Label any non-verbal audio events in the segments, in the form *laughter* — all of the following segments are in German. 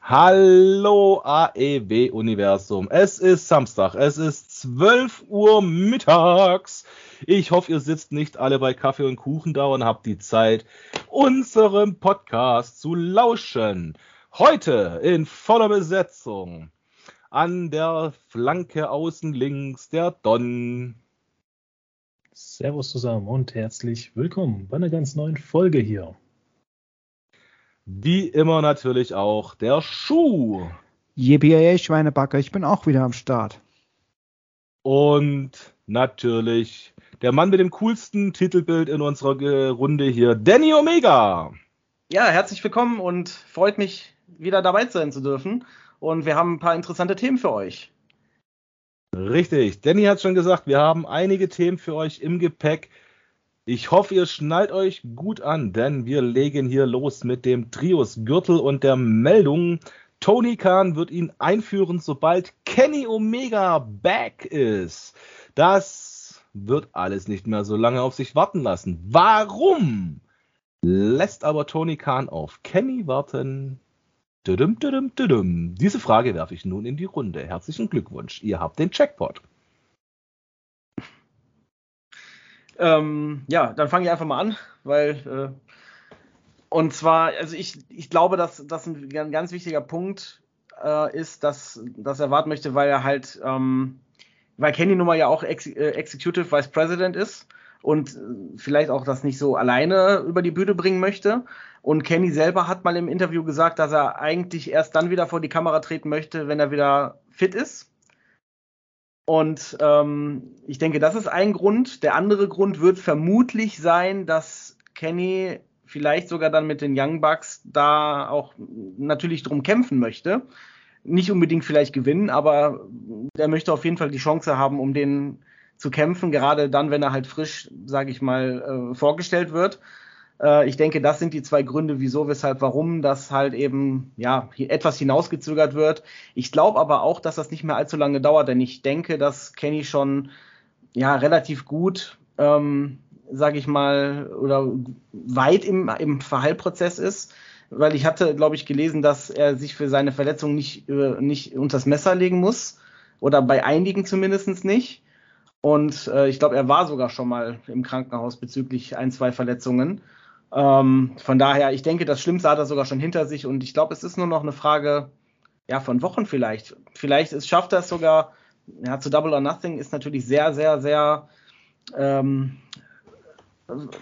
Hallo AEW Universum. Es ist Samstag, es ist 12 Uhr mittags. Ich hoffe, ihr sitzt nicht alle bei Kaffee und Kuchen da und habt die Zeit, unserem Podcast zu lauschen. Heute in voller Besetzung. An der Flanke außen links der Don. Servus zusammen und herzlich willkommen bei einer ganz neuen Folge hier. Wie immer natürlich auch der Schuh. JBA Schweinebacker, ich bin auch wieder am Start. Und natürlich der Mann mit dem coolsten Titelbild in unserer Runde hier, Danny Omega. Ja, herzlich willkommen und freut mich, wieder dabei sein zu dürfen. Und wir haben ein paar interessante Themen für euch. Richtig, Danny hat schon gesagt, wir haben einige Themen für euch im Gepäck. Ich hoffe, ihr schnallt euch gut an, denn wir legen hier los mit dem Trios Gürtel und der Meldung. Tony Khan wird ihn einführen, sobald Kenny Omega back ist. Das wird alles nicht mehr so lange auf sich warten lassen. Warum? Lässt aber Tony Khan auf Kenny warten? Diese Frage werfe ich nun in die Runde. Herzlichen Glückwunsch, ihr habt den Checkpot. Ähm, ja, dann fange ich einfach mal an, weil äh, und zwar, also ich, ich glaube, dass das ein ganz wichtiger Punkt äh, ist, dass, dass er warten möchte, weil er halt, ähm, weil Kenny nun mal ja auch Ex äh, Executive Vice President ist und äh, vielleicht auch das nicht so alleine über die Bühne bringen möchte. Und Kenny selber hat mal im Interview gesagt, dass er eigentlich erst dann wieder vor die Kamera treten möchte, wenn er wieder fit ist. Und ähm, ich denke, das ist ein Grund. Der andere Grund wird vermutlich sein, dass Kenny vielleicht sogar dann mit den Young Bucks da auch natürlich drum kämpfen möchte. Nicht unbedingt vielleicht gewinnen, aber er möchte auf jeden Fall die Chance haben, um den zu kämpfen, gerade dann, wenn er halt frisch, sage ich mal, äh, vorgestellt wird. Äh, ich denke, das sind die zwei Gründe, wieso, weshalb, warum das halt eben ja etwas hinausgezögert wird. Ich glaube aber auch, dass das nicht mehr allzu lange dauert, denn ich denke, dass Kenny schon ja relativ gut, ähm, sage ich mal, oder weit im, im Verheilprozess ist. Weil ich hatte, glaube ich, gelesen, dass er sich für seine Verletzung nicht, äh, nicht unters Messer legen muss. Oder bei einigen zumindest nicht. Und äh, ich glaube, er war sogar schon mal im Krankenhaus bezüglich ein, zwei Verletzungen. Ähm, von daher, ich denke, das Schlimmste hat er sogar schon hinter sich und ich glaube, es ist nur noch eine Frage ja, von Wochen vielleicht. Vielleicht ist, schafft er es sogar, ja, zu Double or Nothing ist natürlich sehr, sehr, sehr, ähm,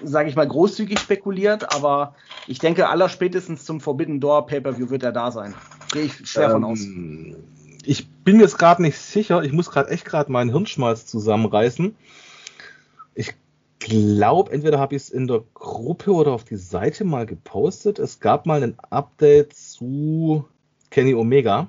sage ich mal, großzügig spekuliert, aber ich denke, aller spätestens zum Forbidden Door Pay-Per-View wird er da sein. Gehe ich schwer ähm, von aus. Ich bin jetzt gerade nicht sicher, ich muss gerade echt gerade meinen Hirnschmalz zusammenreißen. Ich glaube, entweder habe ich es in der Gruppe oder auf die Seite mal gepostet. Es gab mal ein Update zu Kenny Omega.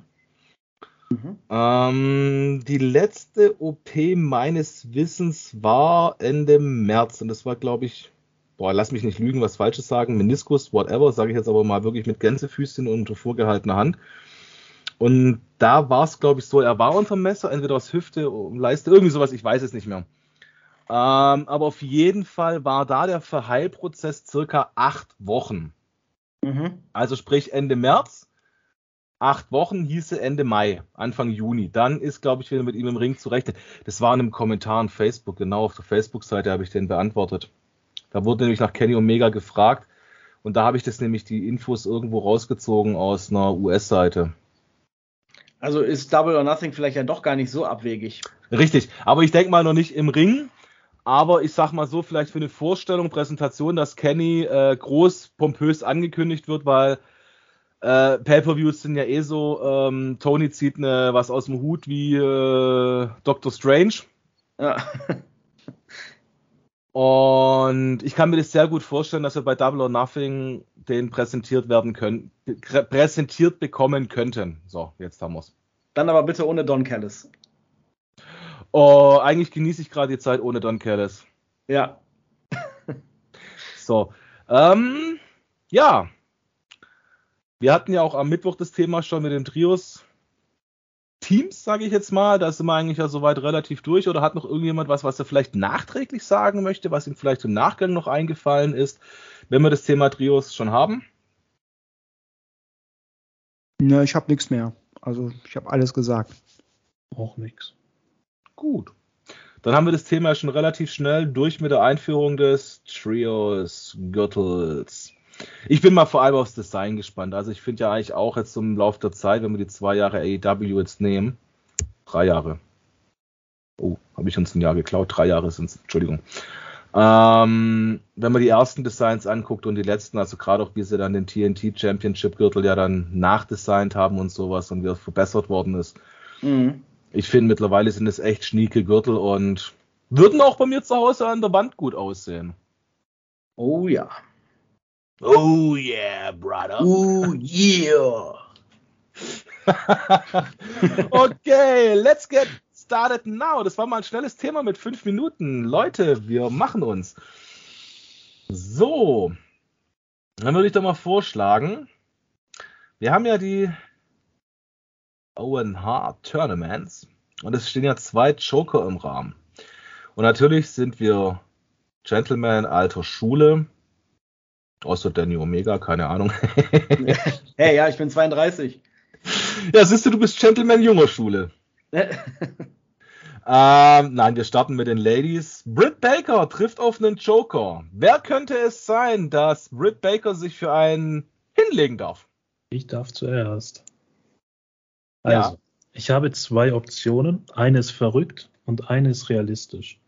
Mhm. Ähm, die letzte OP meines Wissens war Ende März und das war, glaube ich, boah, lass mich nicht lügen, was Falsches sagen, Meniskus, whatever, sage ich jetzt aber mal wirklich mit Gänsefüßchen und vorgehaltener Hand. Und da war es, glaube ich, so, er war unter Messer, entweder aus Hüfte, Leiste, irgendwie sowas, ich weiß es nicht mehr. Ähm, aber auf jeden Fall war da der Verheilprozess circa acht Wochen. Mhm. Also sprich Ende März, acht Wochen hieße Ende Mai, Anfang Juni. Dann ist, glaube ich, wieder mit ihm im Ring zu rechnen. Das war in einem Kommentar on Facebook, genau auf der Facebook-Seite habe ich den beantwortet. Da wurde nämlich nach Kenny Omega gefragt und da habe ich das nämlich die Infos irgendwo rausgezogen aus einer US-Seite. Also ist Double or Nothing vielleicht ja doch gar nicht so abwegig. Richtig, aber ich denke mal noch nicht im Ring. Aber ich sag mal so, vielleicht für eine Vorstellung, Präsentation, dass Kenny äh, groß, pompös angekündigt wird, weil äh, Pay-Per-Views sind ja eh so, ähm, Tony zieht eine, was aus dem Hut wie äh, Doctor Strange. Ja. *laughs* Und ich kann mir das sehr gut vorstellen, dass wir bei Double or Nothing den präsentiert werden können, präsentiert bekommen könnten. So, jetzt haben wir's. Dann aber bitte ohne Don Callis. Oh, eigentlich genieße ich gerade die Zeit ohne Don Callis. Ja. *laughs* so. Ähm, ja. Wir hatten ja auch am Mittwoch das Thema schon mit den Trios. Teams, sage ich jetzt mal, da sind wir eigentlich ja soweit relativ durch. Oder hat noch irgendjemand was, was er vielleicht nachträglich sagen möchte, was ihm vielleicht im Nachgang noch eingefallen ist, wenn wir das Thema Trios schon haben? Ne, ich habe nichts mehr. Also ich habe alles gesagt. Auch nix. Gut. Dann haben wir das Thema schon relativ schnell durch mit der Einführung des Trios Gürtels. Ich bin mal vor allem aufs Design gespannt. Also ich finde ja eigentlich auch jetzt im Laufe der Zeit, wenn wir die zwei Jahre AEW jetzt nehmen, drei Jahre. Oh, habe ich uns ein Jahr geklaut? Drei Jahre sind es, Entschuldigung. Ähm, wenn man die ersten Designs anguckt und die letzten, also gerade auch wie sie dann den TNT Championship Gürtel ja dann nachdesignt haben und sowas und wie er verbessert worden ist. Mhm. Ich finde mittlerweile sind es echt schnieke Gürtel und würden auch bei mir zu Hause an der Wand gut aussehen. Oh ja. Oh yeah, brother. Oh yeah. *laughs* okay, let's get started now. Das war mal ein schnelles Thema mit fünf Minuten. Leute, wir machen uns. So, dann würde ich doch mal vorschlagen. Wir haben ja die Owen Hart Tournaments und es stehen ja zwei Joker im Rahmen. Und natürlich sind wir Gentlemen alter Schule Außer Danny Omega, keine Ahnung. *laughs* hey, ja, ich bin 32. Ja, siehst du, du bist Gentleman junger Schule. *laughs* ähm, nein, wir starten mit den Ladies. Britt Baker trifft auf einen Joker. Wer könnte es sein, dass Britt Baker sich für einen hinlegen darf? Ich darf zuerst. Also, ja. ich habe zwei Optionen. Eine ist verrückt und eine ist realistisch.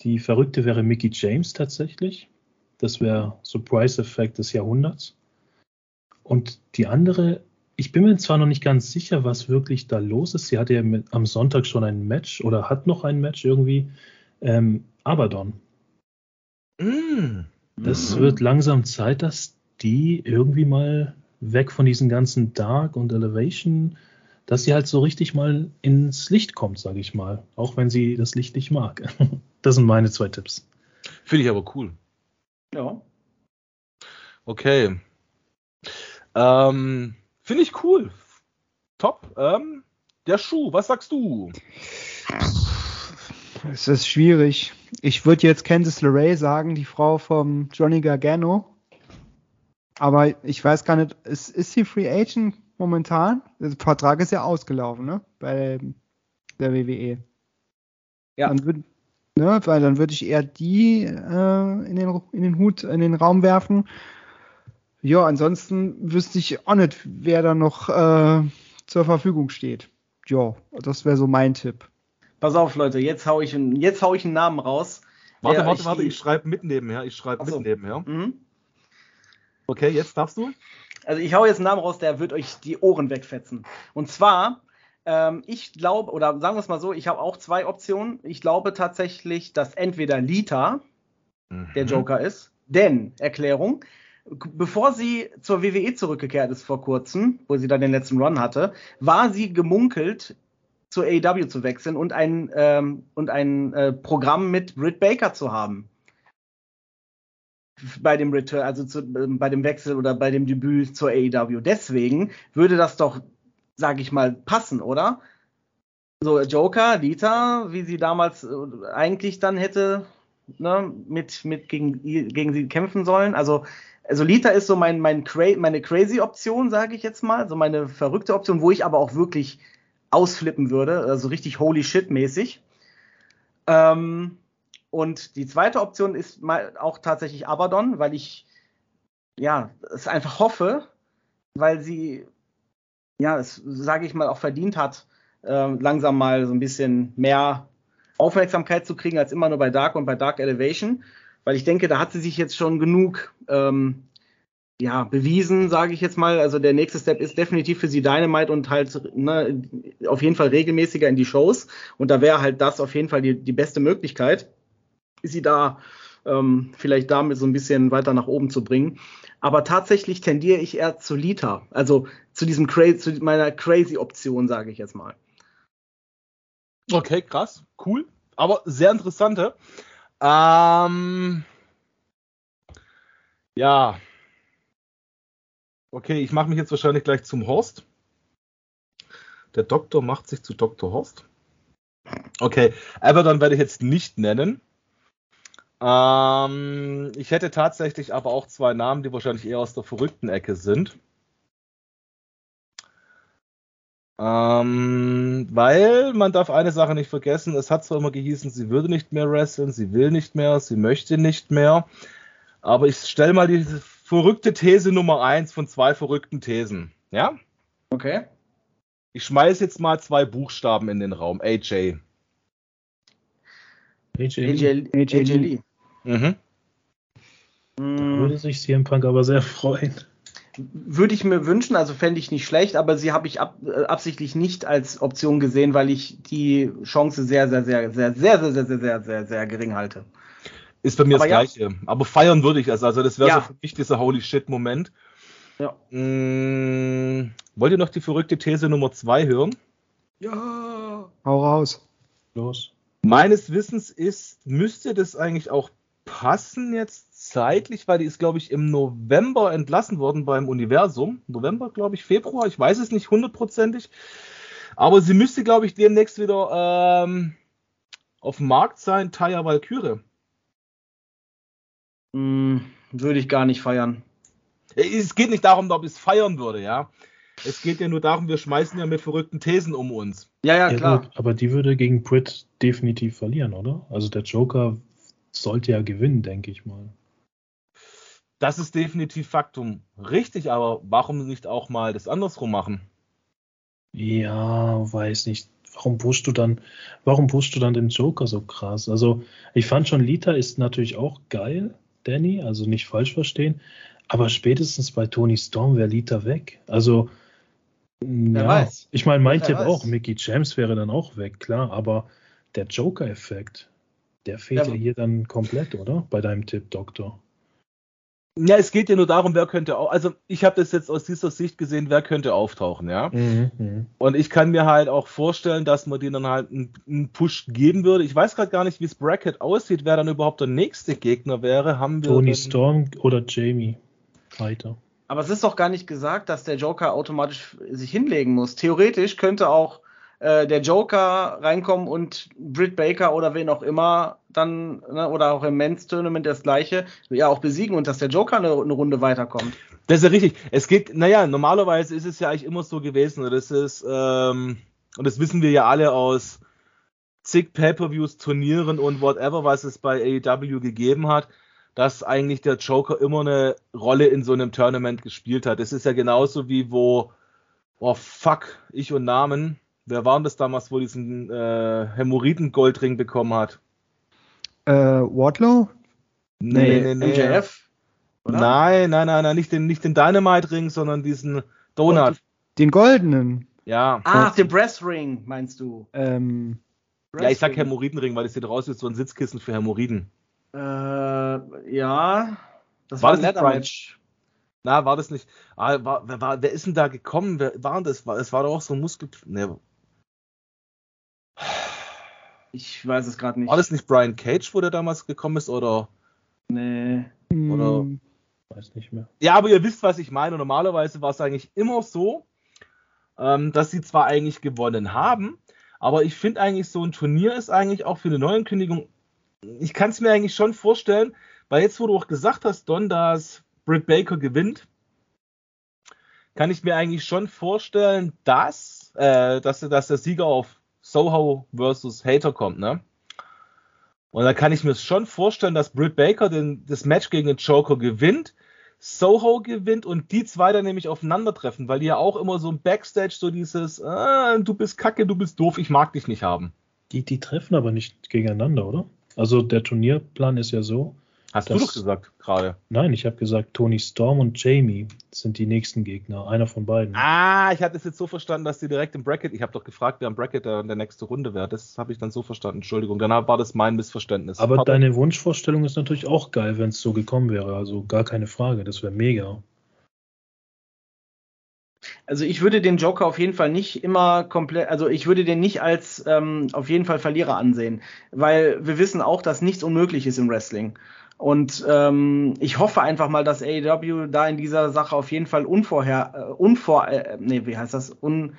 Die verrückte wäre Mickey James tatsächlich. Das wäre Surprise-Effekt des Jahrhunderts. Und die andere, ich bin mir zwar noch nicht ganz sicher, was wirklich da los ist. Sie hatte ja mit, am Sonntag schon ein Match oder hat noch ein Match irgendwie. Ähm, Abaddon. Mm. Das mhm. wird langsam Zeit, dass die irgendwie mal weg von diesen ganzen Dark und Elevation, dass sie halt so richtig mal ins Licht kommt, sage ich mal. Auch wenn sie das Licht nicht mag. *laughs* Das sind meine zwei Tipps. Finde ich aber cool. Ja. Okay. Ähm, Finde ich cool. Top. Ähm, der Schuh, was sagst du? Es ist schwierig. Ich würde jetzt Candice LeRae sagen, die Frau vom Johnny Gargano. Aber ich weiß gar nicht, ist, ist sie Free Agent momentan? Der Vertrag ist ja ausgelaufen, ne? Bei der WWE. Ja. Dann, würd, Ne? Weil dann würde ich eher die äh, in, den, in den Hut, in den Raum werfen. Ja, ansonsten wüsste ich auch nicht, wer da noch äh, zur Verfügung steht. Ja, das wäre so mein Tipp. Pass auf, Leute, jetzt hau ich, jetzt hau ich einen Namen raus. Warte, warte, warte, ich schreibe mit nebenher. Ich schreibe mit nebenher. Mhm. Okay, jetzt darfst du. Also ich hau jetzt einen Namen raus, der wird euch die Ohren wegfetzen. Und zwar ähm, ich glaube, oder sagen wir es mal so, ich habe auch zwei Optionen. Ich glaube tatsächlich, dass entweder Lita mhm. der Joker ist, denn, Erklärung, bevor sie zur WWE zurückgekehrt ist vor kurzem, wo sie dann den letzten Run hatte, war sie gemunkelt, zur AEW zu wechseln und ein, ähm, und ein äh, Programm mit Britt Baker zu haben. Bei dem Return, also zu, äh, bei dem Wechsel oder bei dem Debüt zur AEW. Deswegen würde das doch sage ich mal, passen, oder? So, Joker, Lita, wie sie damals äh, eigentlich dann hätte ne, mit, mit gegen, gegen sie kämpfen sollen. Also, also Lita ist so mein, mein cra meine crazy Option, sage ich jetzt mal, so meine verrückte Option, wo ich aber auch wirklich ausflippen würde, also richtig holy shit mäßig. Ähm, und die zweite Option ist mal auch tatsächlich Abaddon, weil ich ja es einfach hoffe, weil sie ja, es, sage ich mal, auch verdient hat, äh, langsam mal so ein bisschen mehr Aufmerksamkeit zu kriegen als immer nur bei Dark und bei Dark Elevation. Weil ich denke, da hat sie sich jetzt schon genug ähm, ja, bewiesen, sage ich jetzt mal. Also der nächste Step ist definitiv für sie Dynamite und halt ne, auf jeden Fall regelmäßiger in die Shows. Und da wäre halt das auf jeden Fall die, die beste Möglichkeit, sie da ähm, vielleicht damit so ein bisschen weiter nach oben zu bringen. Aber tatsächlich tendiere ich eher zu Lita, also zu diesem crazy, zu meiner crazy Option, sage ich jetzt mal. Okay, krass, cool, aber sehr interessante. Ähm, ja. Okay, ich mache mich jetzt wahrscheinlich gleich zum Horst. Der Doktor macht sich zu Dr. Horst. Okay, aber dann werde ich jetzt nicht nennen. Ähm, ich hätte tatsächlich aber auch zwei Namen, die wahrscheinlich eher aus der verrückten Ecke sind. Ähm, weil man darf eine Sache nicht vergessen, es hat zwar immer gehießen, sie würde nicht mehr wresteln, sie will nicht mehr, sie möchte nicht mehr. Aber ich stelle mal die verrückte These Nummer eins von zwei verrückten Thesen. Ja? Okay. Ich schmeiße jetzt mal zwei Buchstaben in den Raum. AJ. AJ, AJ, AJ AJ Lee. Mhm. Da Mm, würde sich CM Punk aber sehr freuen. Würde ich mir wünschen, also fände ich nicht schlecht, aber sie habe ich ab, äh, absichtlich nicht als Option gesehen, weil ich die Chance sehr, sehr, sehr, sehr, sehr, sehr, sehr, sehr, sehr, sehr, sehr gering halte. Ist bei mir Aber das ja. Gleiche. Aber feiern würde ich es. Also das wäre Ja. so für mich dieser Holy Shit-Moment. Ja. Mm, wollt ihr noch die verrückte These Nummer zwei hören? Ja. Hau raus. Los. Meines Wissens ist, müsste das eigentlich auch passen jetzt zeitlich, weil die ist, glaube ich, im November entlassen worden beim Universum. November, glaube ich, Februar, ich weiß es nicht hundertprozentig. Aber sie müsste, glaube ich, demnächst wieder ähm, auf dem Markt sein, Taya Valkyrie. Mm, würde ich gar nicht feiern. Es geht nicht darum, ob ich es feiern würde, ja. Es geht ja nur darum, wir schmeißen ja mit verrückten Thesen um uns. Ja, ja, Ja, klar. gut, aber die würde gegen Britt definitiv verlieren, oder? Also der Joker sollte ja gewinnen, denke ich mal. Das ist definitiv Faktum. Richtig, aber warum nicht auch mal das andersrum machen? Ja, weiß nicht. Warum pushst du dann, warum pushst du dann den Joker so krass? Also, ich fand schon, Lita ist natürlich auch geil, Danny, also nicht falsch verstehen, aber spätestens bei Tony Storm wäre Lita weg. Also, Wer ja, weiß. ich meine, mein Wer Tipp weiß. auch, Mickey James wäre dann auch weg, klar, aber der Joker-Effekt, der fehlt Ja, hier dann komplett, oder? Bei deinem Tipp, Doktor. Ja, es geht ja nur darum, wer könnte auch. Also, ich habe das jetzt aus dieser Sicht gesehen, wer könnte auftauchen, ja. Mhm. Und ich kann mir halt auch vorstellen, dass man denen dann halt einen, einen Push geben würde. Ich weiß gerade gar nicht, wie das Bracket aussieht, wer dann überhaupt der nächste Gegner wäre. Haben wir Tony Storm oder Jamie weiter. Aber es ist doch gar nicht gesagt, dass der Joker automatisch sich hinlegen muss. Theoretisch könnte auch äh, der Joker reinkommen und Britt Baker oder wen auch immer dann, ne, oder auch im Men's Tournament das gleiche, ja auch besiegen und dass der Joker eine, eine Runde weiterkommt. Das ist ja richtig. Es geht, naja, normalerweise ist es ja eigentlich immer so gewesen. Das ist, ähm, und das wissen wir ja alle aus zig Pay-Per-Views, Turnieren und whatever, was es bei AEW gegeben hat, dass eigentlich der Joker immer eine Rolle in so einem Tournament gespielt hat. Das ist ja genauso wie wo, oh fuck, ich und Namen. Wer war denn das damals, wo diesen äh, Hämorrhoiden-Goldring bekommen hat? Äh, Wardlow? Nee, MJF? Oder? Nein, nein, nein, nein, nicht den, nicht den Dynamite-Ring, sondern diesen Donut. Den goldenen. Ja. Ach, den Breast Ring, meinst du? Ähm, ja, ich sag. Hämorrhoidenring, weil das sieht raus wie so ein Sitzkissen für Hämorrhoiden. Äh, ja. Das War war, das ein? Match. Na, war das nicht. Ah, war, wer, war, wer ist denn da gekommen? Wer war denn das? Es war doch auch so ein Muskel. Ne, Ich weiß es gerade nicht. war das nicht Brian Cage, wo der damals gekommen ist? Oder. Nee. Oder- hm, Weiß nicht mehr. Ja, aber ihr wisst, was ich meine. Normalerweise war es eigentlich immer so, ähm, dass sie zwar eigentlich gewonnen haben, aber ich finde eigentlich, so ein Turnier ist eigentlich auch für eine Neuankündigung. Ich kann es mir eigentlich schon vorstellen, weil jetzt, wo du auch gesagt hast, Don, dass Britt Baker gewinnt, kann ich mir eigentlich schon vorstellen, dass, äh, dass, dass der Sieger auf Soho versus Hater kommt, ne? Und da kann ich mir schon vorstellen, dass Britt Baker den, das Match gegen den Joker gewinnt, Soho gewinnt und die zwei dann nämlich aufeinandertreffen, weil die ja auch immer so im Backstage so dieses, ah, du bist kacke, du bist doof, ich mag dich nicht haben. Die, die treffen aber nicht gegeneinander, oder? Also der Turnierplan ist ja so. Hast Das- du doch gesagt gerade. Nein, ich habe gesagt, Tony Storm und Jamie sind die nächsten Gegner. Einer von beiden. Ah, ich hatte es jetzt so verstanden, dass die direkt im Bracket, ich habe doch gefragt, wer im Bracket der, der nächste Runde wäre. Das habe ich dann so verstanden. Entschuldigung, dann war das mein Missverständnis. aber Pardon. deine Wunschvorstellung ist natürlich auch geil, wenn es so gekommen wäre. Also gar keine Frage. Das wäre mega. Also ich würde den Joker auf jeden Fall nicht immer komplett, also ich würde den nicht als ähm, auf jeden Fall Verlierer ansehen, weil wir wissen auch, dass nichts unmöglich ist im Wrestling. Und ähm, ich hoffe einfach mal, dass AEW da in dieser Sache auf jeden Fall unvorher, äh, unvor, äh, nee, wie heißt das? Un,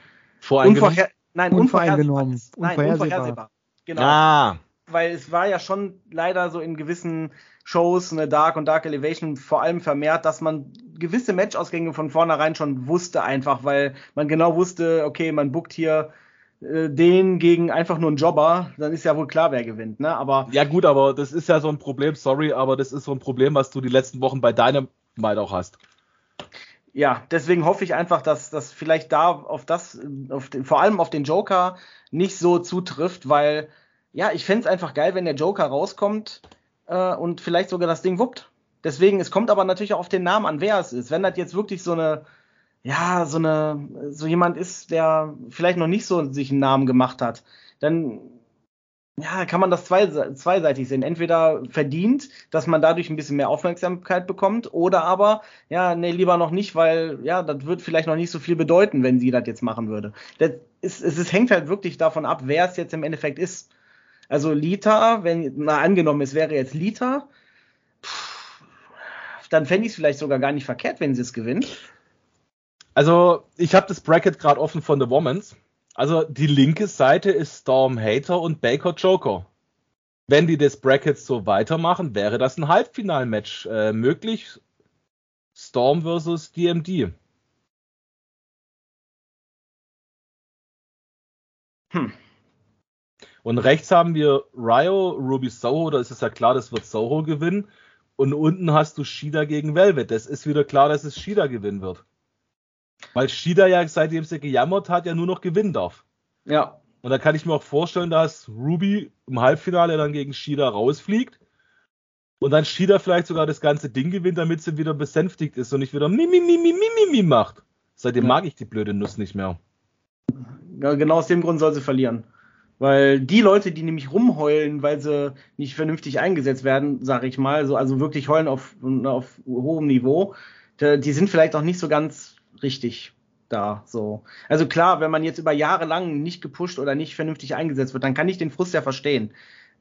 unvorher, nein, ist. Nein, Unvorhersehbar. unvorhersehbar. Genau. Ah, Weil es war ja schon leider so in gewissen Shows, eine Dark und Dark Elevation vor allem vermehrt, dass man gewisse Matchausgänge von vornherein schon wusste, einfach, weil man genau wusste, okay, man buckt hier äh, den gegen einfach nur einen Jobber, dann ist ja wohl klar, wer gewinnt, ne? Aber ja gut, aber das ist ja so ein Problem, sorry, aber das ist so ein Problem, was du die letzten Wochen bei deinem Might auch hast. Ja, deswegen hoffe ich einfach, dass das vielleicht da auf das, auf den, vor allem auf den Joker nicht so zutrifft, weil ja, ich fände es einfach geil, wenn der Joker rauskommt äh, und vielleicht sogar das Ding wuppt. Deswegen, es kommt aber natürlich auch auf den Namen an, wer es ist. Wenn das jetzt wirklich so eine, ja, so eine, so jemand ist, der vielleicht noch nicht so sich einen Namen gemacht hat, dann ja, kann man das zwei, zweiseitig sehen. Entweder verdient, dass man dadurch ein bisschen mehr Aufmerksamkeit bekommt, oder aber, ja, nee, lieber noch nicht, weil, ja, das wird vielleicht noch nicht so viel bedeuten, wenn sie das jetzt machen würde. Das ist, es, es hängt halt wirklich davon ab, wer es jetzt im Endeffekt ist. Also Lita, wenn, na, angenommen, es wäre jetzt Lita, pff, dann fände ich es vielleicht sogar gar nicht verkehrt, wenn sie es gewinnt. Also, ich habe das Bracket gerade offen von The Womans. Also die linke Seite ist Storm Hater und Baker Joker. Wenn die das Bracket so weitermachen, wäre das ein Halbfinalmatch äh, möglich. Storm versus DMD. Hm. Und rechts haben wir Ryo, Ruby Soho, da ist es ja klar, das wird Soho gewinnen. Und unten hast du Shida gegen Velvet. Das ist wieder klar, dass es Shida gewinnen wird. Weil Shida ja, seitdem sie gejammert hat, ja nur noch gewinnen darf. Ja. Und da kann ich mir auch vorstellen, dass Ruby im Halbfinale dann gegen Shida rausfliegt und dann Shida vielleicht sogar das ganze Ding gewinnt, damit sie wieder besänftigt ist und nicht wieder mi, mi, mi, mi, mi, mi macht. Seitdem ja. mag ich die blöde Nuss nicht mehr. Ja, genau aus dem Grund soll sie verlieren. Weil die Leute, die nämlich rumheulen, weil sie nicht vernünftig eingesetzt werden, sage ich mal, so, also wirklich heulen auf, auf hohem Niveau, die sind vielleicht auch nicht so ganz richtig da. So. Also klar, wenn man jetzt über Jahre lang nicht gepusht oder nicht vernünftig eingesetzt wird, dann kann ich den Frust ja verstehen.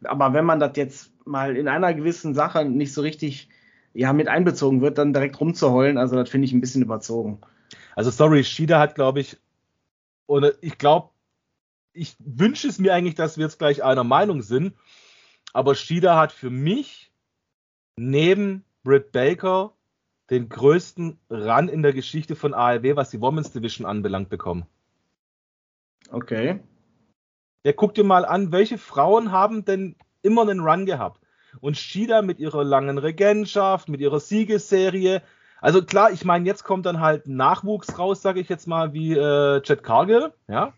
Aber wenn man das jetzt mal in einer gewissen Sache nicht so richtig ja, mit einbezogen wird, dann direkt rumzuheulen, also das finde ich ein bisschen überzogen. Also sorry, Shida hat, glaube ich, oder ich glaube, ich wünsche es mir eigentlich, dass wir jetzt gleich einer Meinung sind, aber Shida hat für mich neben Britt Baker den größten Run in der Geschichte von ARW, was die Women's Division anbelangt, bekommen. Okay. Ja, guck dir mal an, welche Frauen haben denn immer einen Run gehabt? Und Shida mit ihrer langen Regentschaft, mit ihrer Siegesserie. Also klar, ich meine, jetzt kommt dann halt Nachwuchs raus, sage ich jetzt mal, wie äh, Jet Cargill, ja.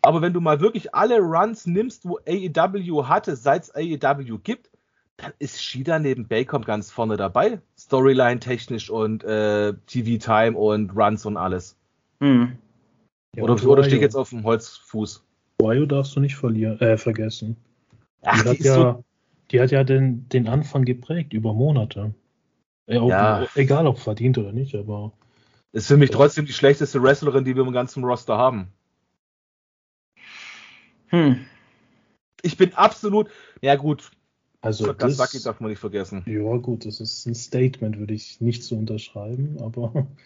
Aber wenn du mal wirklich alle Runs nimmst, wo AEW hatte, seit es AEW gibt, dann ist Shida neben Bacon ganz vorne dabei. Storyline technisch und äh, TV-Time und Runs und alles. Hm. Ja, oder, oder stehe ich jetzt auf dem Holzfuß? Wayo darfst du nicht verlieren, äh, vergessen. Ach, die, die, hat ja, so die hat ja den, den Anfang geprägt über Monate. Äh, ob, ja. Egal ob verdient oder nicht, aber. Ist für mich trotzdem die schlechteste Wrestlerin, die wir im ganzen Roster haben. Hm. Ich bin absolut, ja gut, also Sakazaki darf man nicht vergessen. Ja, gut, das ist ein Statement, würde ich nicht so unterschreiben, aber. *laughs*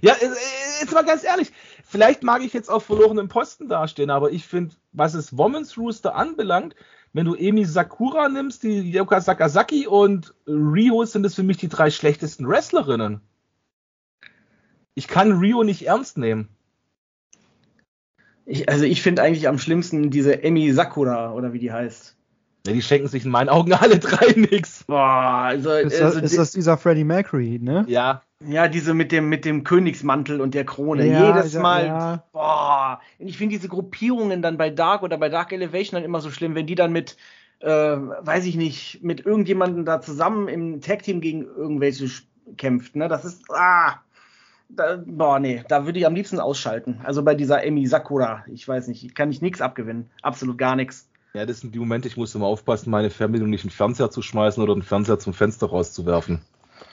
Ja, äh, äh, jetzt mal ganz ehrlich, vielleicht mag ich jetzt auf verlorenen Posten dastehen, aber ich finde, was es Women's Rooster anbelangt, wenn du Emi Sakura nimmst, die Yoka Sakazaki und Rio sind es für mich die drei schlechtesten Wrestlerinnen. Ich kann Rio nicht ernst nehmen. Ich, also ich finde eigentlich am schlimmsten diese Emi Sakura oder wie die heißt. Ja, die schenken sich in meinen Augen *laughs* alle drei nichts. Boah, also, ist, das, also ist das dieser Freddie Mercury, ne? Ja. Ja, diese mit dem, mit dem Königsmantel und der Krone. Ja, Jedes ja, Mal. Ja. Boah. Ich finde diese Gruppierungen dann bei Dark oder bei Dark Elevation dann immer so schlimm, wenn die dann mit, äh, weiß ich nicht, mit irgendjemandem da zusammen im Tag-Team gegen irgendwelche kämpft. Ne? Das ist. Ah. Da, boah, nee, da würde ich am liebsten ausschalten. Also bei dieser Emi Sakura, ich weiß nicht, kann ich nichts abgewinnen. Absolut gar nichts. Ja, das sind die Momente, ich muss immer aufpassen, meine Fernbedienung nicht in den Fernseher zu schmeißen oder den Fernseher zum Fenster rauszuwerfen.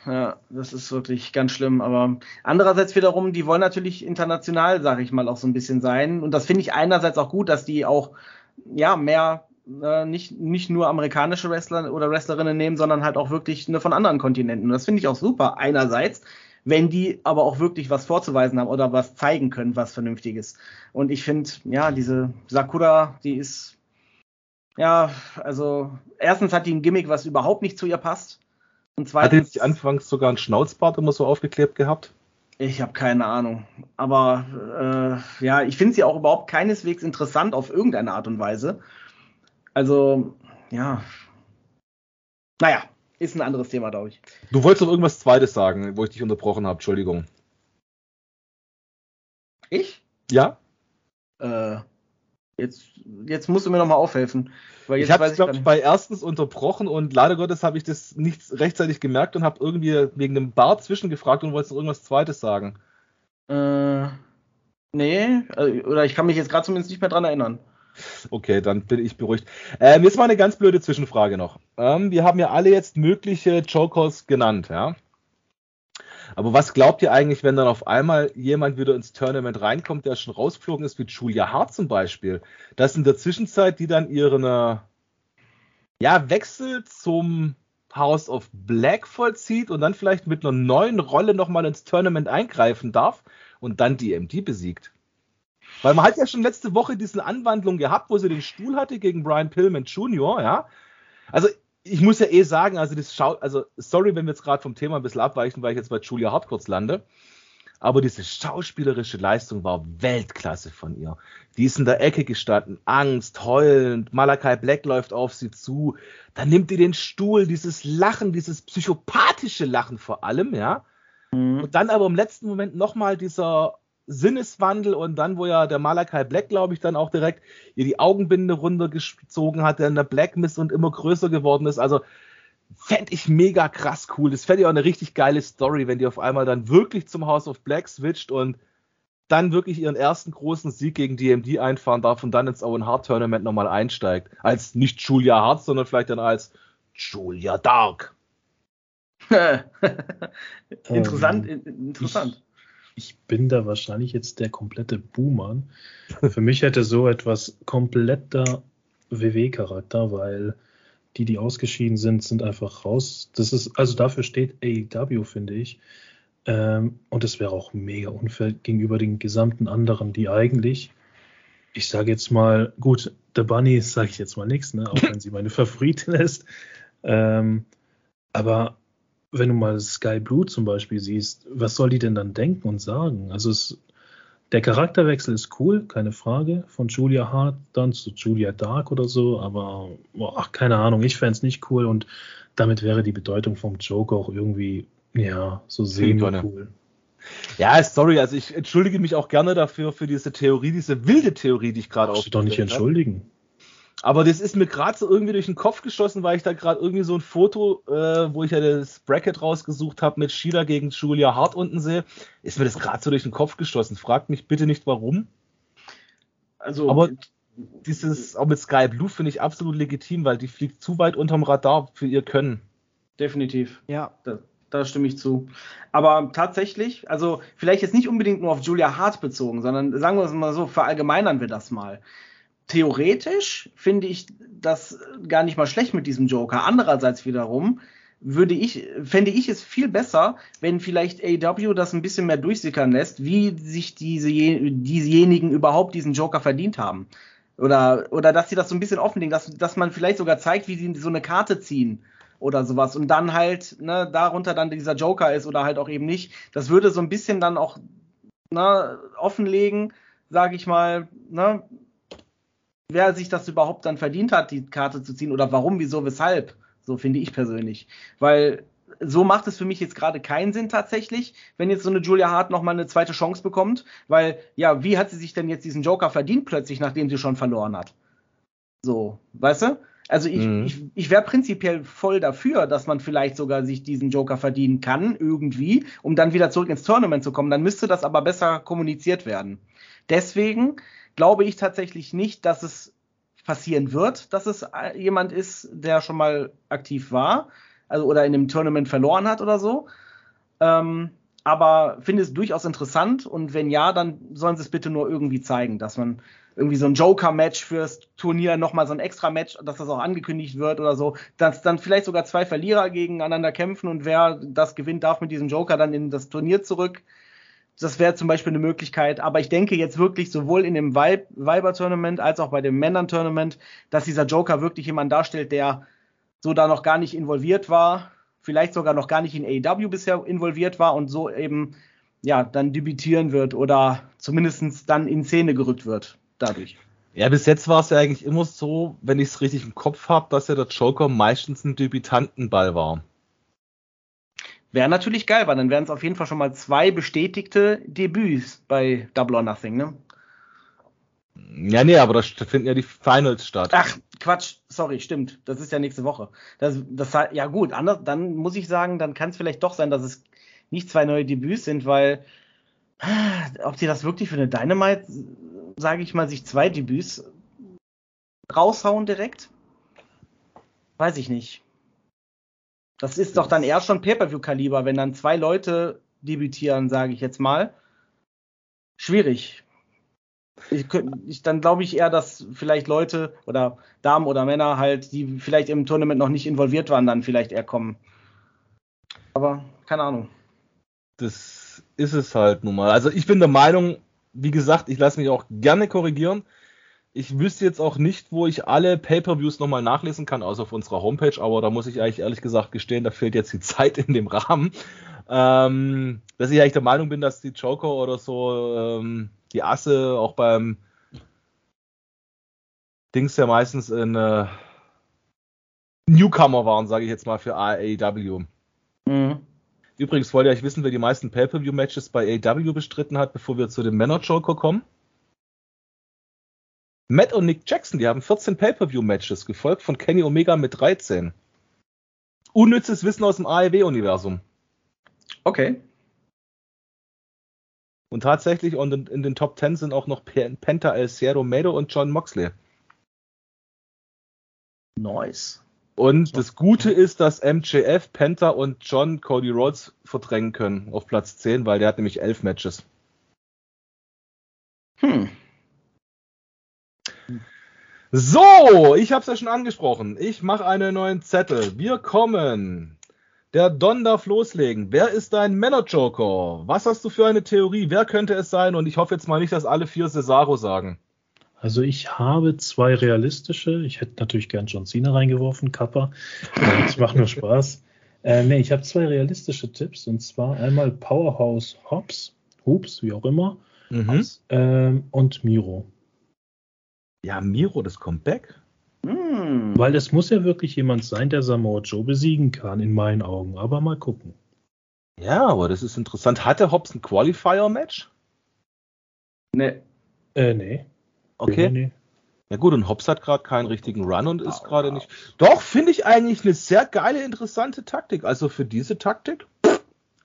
Ja, das ist wirklich ganz schlimm. Aber andererseits wiederum, die wollen natürlich international, sage ich mal, auch so ein bisschen sein. Und das finde ich einerseits auch gut, dass die auch ja mehr äh, nicht, nicht nur amerikanische Wrestler oder Wrestlerinnen nehmen, sondern halt auch wirklich ne, von anderen Kontinenten. Und das finde ich auch super. Einerseits, wenn die aber auch wirklich was vorzuweisen haben oder was zeigen können, was Vernünftiges. Und ich finde, ja, diese Sakura, die ist ja, also erstens hat die ein Gimmick, was überhaupt nicht zu ihr passt. Und zweitens, Hat nicht anfangs sogar einen Schnauzbart immer so aufgeklebt gehabt? Ich habe keine Ahnung. Aber äh, ja, ich finde sie auch überhaupt keineswegs interessant auf irgendeine Art und Weise. Also, ja. Naja, ist ein anderes Thema, glaube ich. Du wolltest noch irgendwas Zweites sagen, wo ich dich unterbrochen habe. Entschuldigung. Ich? Ja? Äh, jetzt, jetzt musst du mir nochmal aufhelfen. Weil jetzt ich habe es, glaube ich, bei erstens unterbrochen und leider Gottes habe ich das nicht rechtzeitig gemerkt und habe irgendwie wegen dem Bart zwischengefragt und wollte noch irgendwas Zweites sagen. Äh, nee, äh, oder ich kann mich jetzt gerade zumindest nicht mehr dran erinnern. Okay, dann bin ich beruhigt. Ähm, jetzt mal eine ganz blöde Zwischenfrage noch. Ähm, wir haben ja alle jetzt mögliche Jokers genannt, ja. Aber was glaubt ihr eigentlich, wenn dann auf einmal jemand wieder ins Tournament reinkommt, der schon rausgeflogen ist, wie Julia Hart zum Beispiel, dass in der Zwischenzeit die dann ihren ja, Wechsel zum House of Black vollzieht und dann vielleicht mit einer neuen Rolle nochmal ins Tournament eingreifen darf und dann die MD besiegt? Weil man hat ja schon letzte Woche diese Anwandlung gehabt, wo sie den Stuhl hatte gegen Brian Pillman Jr., ja. Also ich muss ja eh sagen, also das schaut, also sorry, wenn wir jetzt gerade vom Thema ein bisschen abweichen, weil ich jetzt bei Julia Hart kurz lande. Aber diese schauspielerische Leistung war Weltklasse von ihr. Die ist in der Ecke gestanden, Angst, heulend, Malakai Black läuft auf sie zu, dann nimmt die den Stuhl, dieses Lachen, dieses psychopathische Lachen vor allem, ja. Mhm. Und dann aber im letzten Moment nochmal dieser Sinneswandel und dann, wo ja der Malakai Black, glaube ich, dann auch direkt ihr die Augenbinde runtergezogen hat, der in der Black Mist und immer größer geworden ist. Also fände ich mega krass cool. Das fände ich auch eine richtig geile Story, wenn die auf einmal dann wirklich zum House of Black switcht und dann wirklich ihren ersten großen Sieg gegen DMD einfahren darf und dann ins Owen Hart Tournament nochmal einsteigt. Als nicht Julia Hart, sondern vielleicht dann als Julia Dark. *laughs* interessant, ähm, interessant ich bin da wahrscheinlich jetzt der komplette Boomer. Für mich hätte so etwas kompletter WW-Charakter, weil die, die ausgeschieden sind, sind einfach raus. Das ist, also dafür steht AEW, finde ich. Ähm, und es wäre auch mega unfair gegenüber den gesamten anderen, die eigentlich, ich sage jetzt mal, gut, der Bunny sage ich jetzt mal nichts, ne, auch wenn sie meine Favoritin *laughs* ist. Ähm, aber wenn du mal Sky Blue zum Beispiel siehst, was soll die denn dann denken und sagen? Also es, der Charakterwechsel ist cool, keine Frage, von Julia Hart dann zu Julia Dark oder so, aber boah, keine Ahnung, ich fände es nicht cool und damit wäre die Bedeutung vom Joker auch irgendwie, ja, so semi-cool. Ja, sorry, also ich entschuldige mich auch gerne dafür, für diese Theorie, diese wilde Theorie, die ich gerade aufgestellt habe. doch nicht entschuldigen. Aber das ist mir gerade so irgendwie durch den Kopf geschossen, weil ich da gerade irgendwie so ein Foto, äh, wo ich ja das Bracket rausgesucht habe mit Shida gegen Julia Hart unten sehe, ist mir das gerade so durch den Kopf geschossen. Fragt mich bitte nicht warum. Also, aber dieses auch mit Sky Blue finde ich absolut legitim, weil die fliegt zu weit unterm Radar für ihr Können. Definitiv. Ja. Da, da stimme ich zu. Aber tatsächlich, also vielleicht jetzt nicht unbedingt nur auf Julia Hart bezogen, sondern sagen wir es mal so, verallgemeinern wir das mal theoretisch finde ich das gar nicht mal schlecht mit diesem Joker. Andererseits wiederum würde ich, fände ich es viel besser, wenn vielleicht AW das ein bisschen mehr durchsickern lässt, wie sich diese, diejenigen überhaupt diesen Joker verdient haben. Oder, oder dass sie das so ein bisschen offenlegen, dass, dass man vielleicht sogar zeigt, wie sie so eine Karte ziehen oder sowas und dann halt, ne, darunter dann dieser Joker ist oder halt auch eben nicht. Das würde so ein bisschen dann auch ne, offenlegen, sage ich mal, ne, wer sich das überhaupt dann verdient hat, die Karte zu ziehen oder warum, wieso, weshalb. So finde ich persönlich. Weil so macht es für mich jetzt gerade keinen Sinn tatsächlich, wenn jetzt so eine Julia Hart nochmal eine zweite Chance bekommt. Weil, ja, wie hat sie sich denn jetzt diesen Joker verdient plötzlich, nachdem sie schon verloren hat? So, weißt du? Also ich, mhm. ich, ich wäre prinzipiell voll dafür, dass man vielleicht sogar sich diesen Joker verdienen kann, irgendwie, um dann wieder zurück ins Tournament zu kommen. Dann müsste das aber besser kommuniziert werden. Deswegen glaube ich tatsächlich nicht, dass es passieren wird, dass es äh, jemand ist, der schon mal aktiv war, also oder in einem Tournament verloren hat oder so. Ähm, aber finde es durchaus interessant und wenn ja, dann sollen sie es bitte nur irgendwie zeigen, dass man irgendwie so ein Joker-Match fürs Turnier, nochmal so ein Extra-Match, dass das auch angekündigt wird oder so, dass dann vielleicht sogar zwei Verlierer gegeneinander kämpfen und wer das gewinnt, darf mit diesem Joker dann in das Turnier zurück. Das wäre zum Beispiel eine Möglichkeit. Aber ich denke jetzt wirklich sowohl in dem Weiber-Tournament als auch bei dem Männern-Tournament, dass dieser Joker wirklich jemand darstellt, der so da noch gar nicht involviert war. vielleicht sogar noch gar nicht in AEW bisher involviert war und so eben ja dann debütieren wird oder zumindest dann in Szene gerückt wird dadurch. Ja, bis jetzt war es ja eigentlich immer so, wenn ich es richtig im Kopf habe, dass ja der Joker meistens ein Debütantenball war. Wäre natürlich geil, weil dann wären es auf jeden Fall schon mal zwei bestätigte Debüts bei Double or Nothing, ne? Ja, nee, aber da finden ja die Finals statt. Ach, Quatsch, sorry, stimmt. Das ist ja nächste Woche. Das, das, ja gut, anders, dann muss ich sagen, dann kann es vielleicht doch sein, dass es nicht zwei neue Debüts sind, weil ob sie das wirklich für eine Dynamite, sage ich mal, sich zwei Debüts raushauen direkt? Weiß ich nicht. Das ist doch dann eher schon Pay-Per-View-Kaliber, wenn dann zwei Leute debütieren, sage ich jetzt mal. Schwierig. Ich, ich, dann glaube ich eher, dass vielleicht Leute oder Damen oder Männer halt, die vielleicht im Tournament noch nicht involviert waren, dann vielleicht eher kommen. Aber keine Ahnung. Das ist es halt nun mal. Also ich bin der Meinung, wie gesagt, ich lasse mich auch gerne korrigieren. Ich wüsste jetzt auch nicht, wo ich alle Pay-per-Views nochmal nachlesen kann, außer auf unserer Homepage, aber da muss ich eigentlich ehrlich gesagt gestehen, da fehlt jetzt die *laughs* Zeit in dem Rahmen. Ähm, dass ich eigentlich der Meinung bin, dass die Joker oder so ähm, die Asse auch beim Dings ja meistens in äh, Newcomer waren, sage ich jetzt mal, für AEW. Mhm. Übrigens wollt ihr euch wissen, wer die meisten Pay-Per-View-Matches bei AEW bestritten hat, bevor wir zu dem Männer-Joker kommen? Matt und Nick Jackson, die haben 14 Pay-Per-View-Matches, gefolgt von Kenny Omega mit 13. Unnützes Wissen aus dem AEW-Universum. Okay. Und tatsächlich und in, in, den Top 10 sind auch noch Penta El Cierro Medo und John Moxley. Nice. Und das Gute ist, dass MJF, Penta und John Cody Rhodes verdrängen können auf Platz 10, weil der hat nämlich elf Matches. Hm. So, ich habe es ja schon angesprochen. Ich mache einen neuen Zettel. Wir kommen. Der Don darf loslegen. Wer ist dein Männer-Joker? Was hast du für eine Theorie? Wer könnte es sein? Und ich hoffe jetzt mal nicht, dass alle vier Cesaro sagen. Also ich habe zwei realistische. Ich hätte natürlich gern John Cena reingeworfen, Kappa. Das macht nur Spaß. *laughs* Äh, nee, ich habe zwei realistische Tipps. Und zwar einmal Powerhouse Hobbs, Hoops, wie auch immer. Mhm. Ähm, und Miro. Ja, Miro, das Comeback? Hm. Weil es muss ja wirklich jemand sein, der Samoa Joe besiegen kann, in meinen Augen. Aber mal gucken. Ja, aber das ist interessant. Hatte Hobbs ein Qualifier-Match? Nee. Äh, nee. Okay. Nee, nee. Ja gut, und Hobbs hat gerade keinen richtigen Run und ist oh, gerade nicht. Doch, finde ich eigentlich eine sehr geile, interessante Taktik. Also für diese Taktik,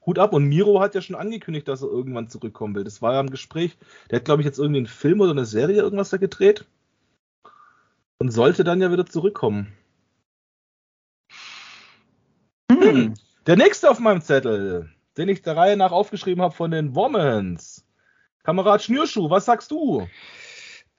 Hut ab. Und Miro hat ja schon angekündigt, dass er irgendwann zurückkommen will. Das war ja im Gespräch. Der hat, glaube ich, jetzt irgendwie einen Film oder eine Serie irgendwas da gedreht und sollte dann ja wieder zurückkommen. Hm. Der nächste auf meinem Zettel, den ich der Reihe nach aufgeschrieben habe von den Womans. Kamerad Schnürschuh, was sagst du?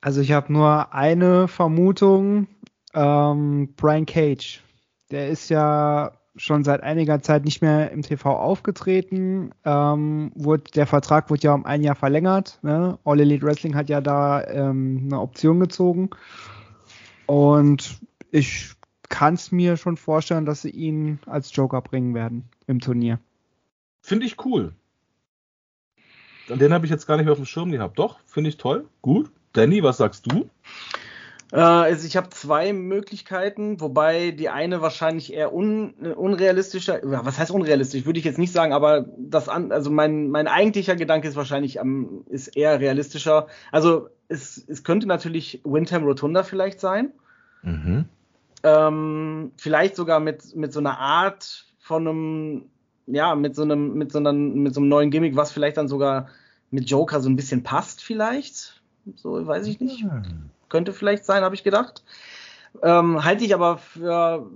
Also ich habe nur eine Vermutung. Ähm, Brian Cage. Der ist ja schon seit einiger Zeit nicht mehr im TV aufgetreten. Ähm, wurde, der Vertrag wurde ja um ein Jahr verlängert. Ne? All Elite Wrestling hat ja da ähm, eine Option gezogen. Und ich kann es mir schon vorstellen, dass sie ihn als Joker bringen werden im Turnier. Finde ich cool. Den habe ich jetzt gar nicht mehr auf dem Schirm gehabt. Doch, finde ich toll. Gut. Danny, was sagst du? Äh, also ich habe zwei Möglichkeiten, wobei die eine wahrscheinlich eher un, unrealistischer, was heißt unrealistisch, würde ich jetzt nicht sagen, aber das an, also mein, mein eigentlicher Gedanke ist wahrscheinlich am, ist eher realistischer. Also es, es könnte natürlich Windham Rotunda vielleicht sein. Mhm. Ähm, vielleicht sogar mit, mit so einer Art von einem, ja, mit so einem, mit so einem, mit so einem neuen Gimmick, was vielleicht dann sogar mit Joker so ein bisschen passt, vielleicht. So, weiß ich nicht. Mhm. Könnte vielleicht sein, habe ich gedacht. Ähm, halte ich aber für,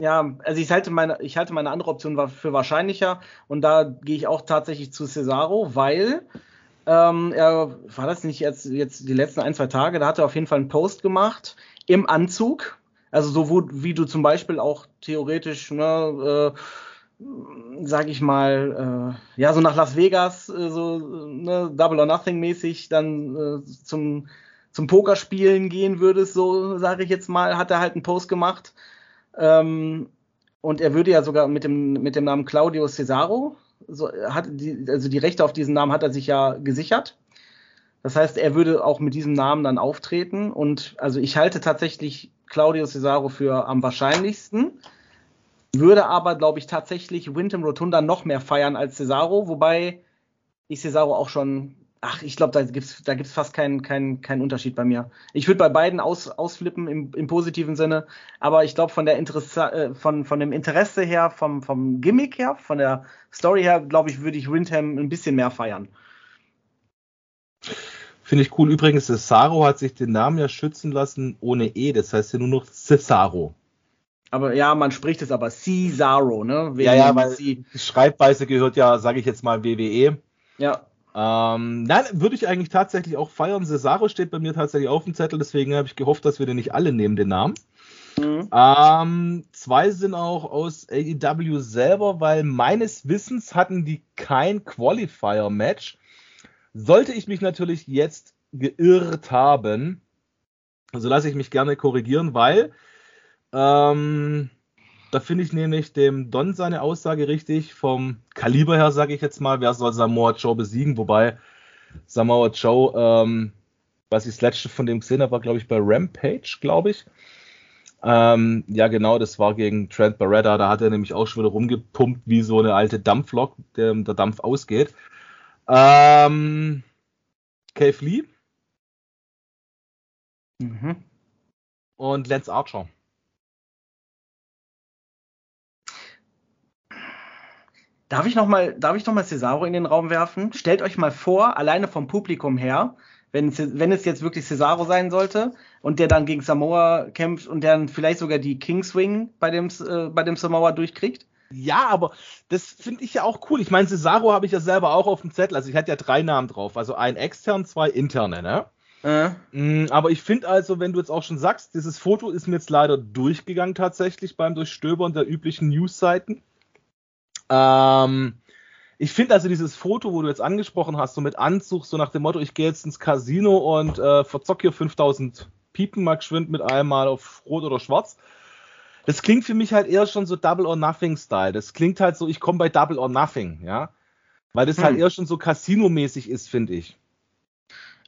ja, also ich halte meine, ich halte meine andere Option für wahrscheinlicher und da gehe ich auch tatsächlich zu Cesaro, weil ähm, er war das nicht jetzt, jetzt die letzten ein, zwei Tage, da hat er auf jeden Fall einen Post gemacht im Anzug. Also so wo, wie du zum Beispiel auch theoretisch, ne, äh, sag ich mal, äh, ja, so nach Las Vegas, äh, so ne, Double or Nothing mäßig dann äh, zum, zum Pokerspielen gehen würdest, so sage ich jetzt mal, hat er halt einen Post gemacht. Ähm, Und er würde ja sogar mit dem, mit dem Namen Claudio Cesaro, so, hat die, also die Rechte auf diesen Namen hat er sich ja gesichert. Das heißt, er würde auch mit diesem Namen dann auftreten. Und also ich halte tatsächlich Claudio Cesaro für am wahrscheinlichsten. Würde aber, glaube ich, tatsächlich Wyndham Rotunda noch mehr feiern als Cesaro, wobei ich Cesaro auch schon Ach, ich glaube, da gibt's da gibt's fast keinen keinen keinen Unterschied bei mir. Ich würde bei beiden aus, ausflippen im, im positiven Sinne, aber ich glaube von der Interesse äh, von von dem Interesse her, vom vom Gimmick her, von der Story her, glaube ich, würde ich Windham ein bisschen mehr feiern. Finde ich cool. Übrigens, Cesaro hat sich den Namen ja schützen lassen ohne E, das heißt ja nur noch Cesaro. Aber ja, man spricht es aber Cesaro, ne? Wegen ja, ja, weil die Schreibweise gehört ja, sage ich jetzt mal, WWE. Ja. Ähm, nein, würde ich eigentlich tatsächlich auch feiern. Cesaro steht bei mir tatsächlich auf dem Zettel, deswegen habe ich gehofft, dass wir den nicht alle nehmen, den Namen. Mhm. Ähm, zwei sind auch aus AEW selber, weil meines Wissens hatten die kein Qualifier-Match. Sollte ich mich natürlich jetzt geirrt haben, also lasse ich mich gerne korrigieren, weil ähm, da finde ich nämlich dem Don seine Aussage richtig. Vom Kaliber her, sage ich jetzt mal, wer soll Samoa Joe besiegen? Wobei Samoa Joe, ähm, was ich das letzte von dem gesehen habe, war, glaube ich, bei Rampage, glaube ich. Ähm, ja, genau, das war gegen Trent Barretta. Da hat er nämlich auch schon wieder rumgepumpt wie so eine alte Dampflok, der, der Dampf ausgeht. Ähm, Cave Lee. Mhm. Und Lance Archer. Darf ich nochmal, darf ich noch mal Cesaro in den Raum werfen? Stellt euch mal vor, alleine vom Publikum her, wenn, wenn es jetzt wirklich Cesaro sein sollte und der dann gegen Samoa kämpft und der dann vielleicht sogar die Kingswing bei dem, äh, bei dem Samoa durchkriegt. Ja, aber das finde ich ja auch cool. Ich meine, Cesaro habe ich ja selber auch auf dem Zettel. Also ich hatte ja drei Namen drauf. Also ein extern, zwei interne, ne? Äh. Aber ich finde also, wenn du jetzt auch schon sagst, dieses Foto ist mir jetzt leider durchgegangen tatsächlich beim Durchstöbern der üblichen Newsseiten. Ähm, ich finde also dieses Foto, wo du jetzt angesprochen hast, so mit Anzug, so nach dem Motto, ich gehe jetzt ins Casino und äh, verzock hier 5000 Piepen mal geschwind mit einmal auf Rot oder Schwarz. Das klingt für mich halt eher schon so Double or Nothing Style. Das klingt halt so, ich komme bei Double or Nothing, ja. Weil das halt hm. halt eher schon so Casino-mäßig ist, finde ich.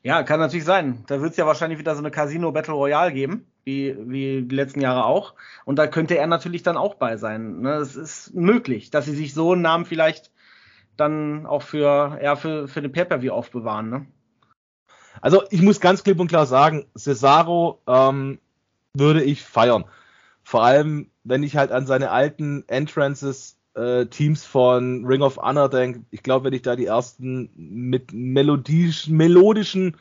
Ja, kann natürlich sein. Da wird es ja wahrscheinlich wieder so eine Casino Battle Royale geben, wie, wie die letzten Jahre auch. Und da könnte er natürlich dann auch bei sein. Ne? Es ist möglich, dass sie sich so einen Namen vielleicht dann auch für, ja, für, für den Pay-Per-View aufbewahren. Ne? Also ich muss ganz klipp und klar sagen, Cesaro ähm, würde ich feiern. Vor allem, wenn ich halt an seine alten Entrances äh, Teams von Ring of Honor denke, ich glaube, wenn ich da die ersten mit melodisch, melodischen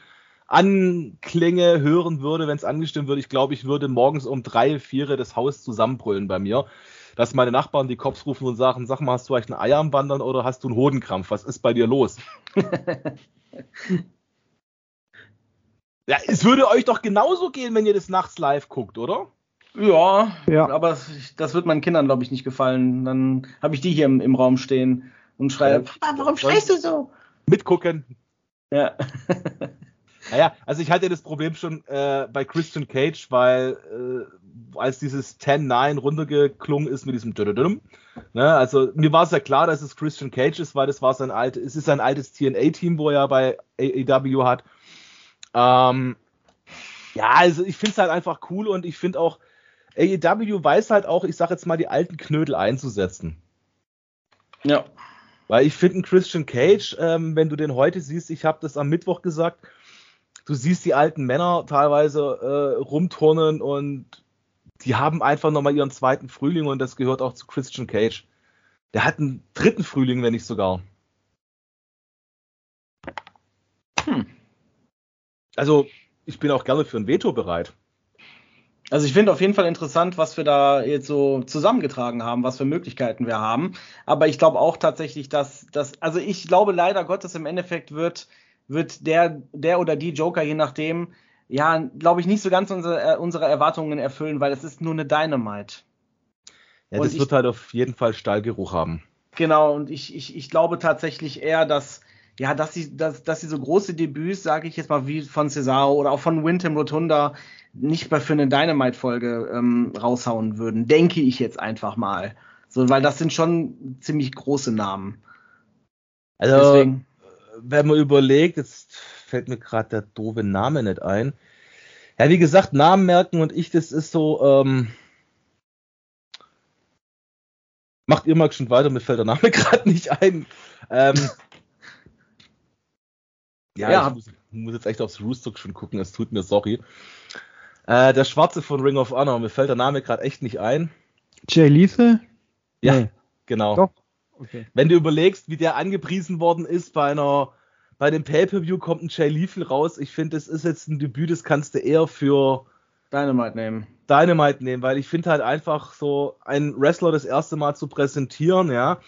Anklänge hören würde, wenn es angestimmt würde, ich glaube, ich würde morgens um drei, vier das Haus zusammenbrüllen bei mir. Dass meine Nachbarn die Cops rufen und sagen, sag mal, hast du eigentlich ein Eier am Wandern oder hast du einen Hodenkrampf? Was ist bei dir los? *laughs* ja, es würde euch doch genauso gehen, wenn ihr das nachts live guckt, oder? Ja, ja. aber das wird meinen Kindern, glaube ich, nicht gefallen. Dann habe ich die hier im, im, Raum stehen und schreie, Papa, warum schreist du so? Mitgucken. Ja. *laughs* naja, also ich hatte das Problem schon äh, bei Christian Cage, weil äh, als dieses 10-9 runtergeklungen ist mit diesem Dödödüm, ne, also mir war es ja klar, dass es Christian Cage ist, weil das war sein altes, es ist sein altes TNA-Team, wo er bei AEW hat. Ähm, ja, also ich finde es halt einfach cool und ich finde auch, AEW weiß halt auch, ich sag jetzt mal, die alten Knödel einzusetzen. Ja. Weil ich finde, Christian Cage, ähm, wenn du den heute siehst, ich habe das am Mittwoch gesagt, du siehst die alten Männer teilweise äh, rumturnen und die haben einfach nochmal ihren zweiten Frühling und das gehört auch zu Christian Cage. Der hat einen dritten Frühling, wenn nicht sogar. Hm. Also, ich bin auch gerne für ein Veto bereit. Also ich finde auf jeden Fall interessant, was wir da jetzt so zusammengetragen haben, was für Möglichkeiten wir haben. Aber ich glaube auch tatsächlich, dass das, also ich glaube leider Gottes im Endeffekt wird, wird der, der oder die Joker, je nachdem, ja, glaube ich, nicht so ganz unsere, äh, unsere Erwartungen erfüllen, weil es ist nur eine Dynamite. Ja, das und wird ich, halt auf jeden Fall Stallgeruch haben. Genau, und ich, ich, ich glaube tatsächlich eher, dass, ja, dass sie, dass, dass sie so große Debüts, sage ich jetzt mal, wie von Cesaro oder auch von Wyndham Rotunda, nicht bei für eine Dynamite-Folge ähm, raushauen würden, denke ich jetzt einfach mal. So, weil das sind schon ziemlich große Namen. Also, Deswegen. Wenn man überlegt, jetzt fällt mir gerade der doofe Name nicht ein. Ja, wie gesagt, Namen merken und ich, das ist so, ähm, macht ihr mal schon weiter, mir fällt der Name *laughs* gerade nicht ein. Ähm, ja, ja, ich muss, muss, jetzt echt aufs Rooster schon gucken, es tut mir sorry. Äh, der Schwarze von Ring of Honor, mir fällt der Name gerade echt nicht ein. Jay Lethal? Ja, nee. genau. Doch. Okay. Wenn du überlegst, wie der angepriesen worden ist bei einer, bei dem Pay-Per-View kommt ein Jay Lethal raus. Ich finde, das ist jetzt ein Debüt, das kannst du eher für Dynamite nehmen. Dynamite nehmen, weil ich finde halt einfach so einen Wrestler das erste Mal zu präsentieren, ja.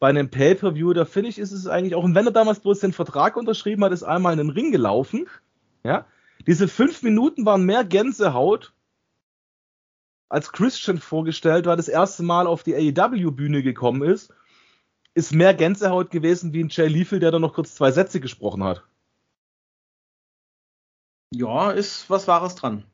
Bei einem Pay-Per-View, da finde ich, ist es eigentlich auch, und wenn er damals bloß den Vertrag unterschrieben hat, ist einmal in den Ring gelaufen, ja. Diese fünf Minuten waren mehr Gänsehaut als Christian vorgestellt war, das erste Mal auf die AEW-Bühne gekommen ist, ist mehr Gänsehaut gewesen wie ein Jay Lethal, der da noch kurz zwei Sätze gesprochen hat. Ja, ist was Wahres dran.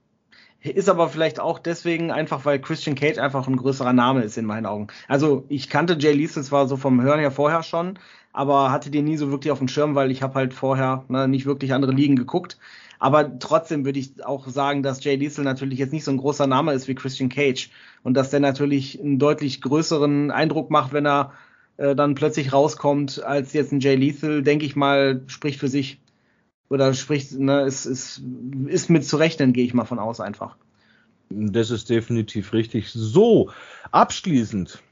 Ist aber vielleicht auch deswegen einfach, weil Christian Cage einfach ein größerer Name ist in meinen Augen. Also ich kannte Jay Lethal zwar so vom Hören her vorher schon, aber hatte den nie so wirklich auf dem Schirm, weil ich habe halt vorher ne, nicht wirklich andere Ligen geguckt. Aber trotzdem würde ich auch sagen, dass Jay Diesel natürlich jetzt nicht so ein großer Name ist wie Christian Cage und dass der natürlich einen deutlich größeren Eindruck macht, wenn er äh, dann plötzlich rauskommt, als jetzt ein Jay Lethal, denke ich mal, spricht für sich. Oder spricht, ne, ist, ist, ist mit zu rechnen, gehe ich mal von aus einfach. Das ist definitiv richtig. So, abschließend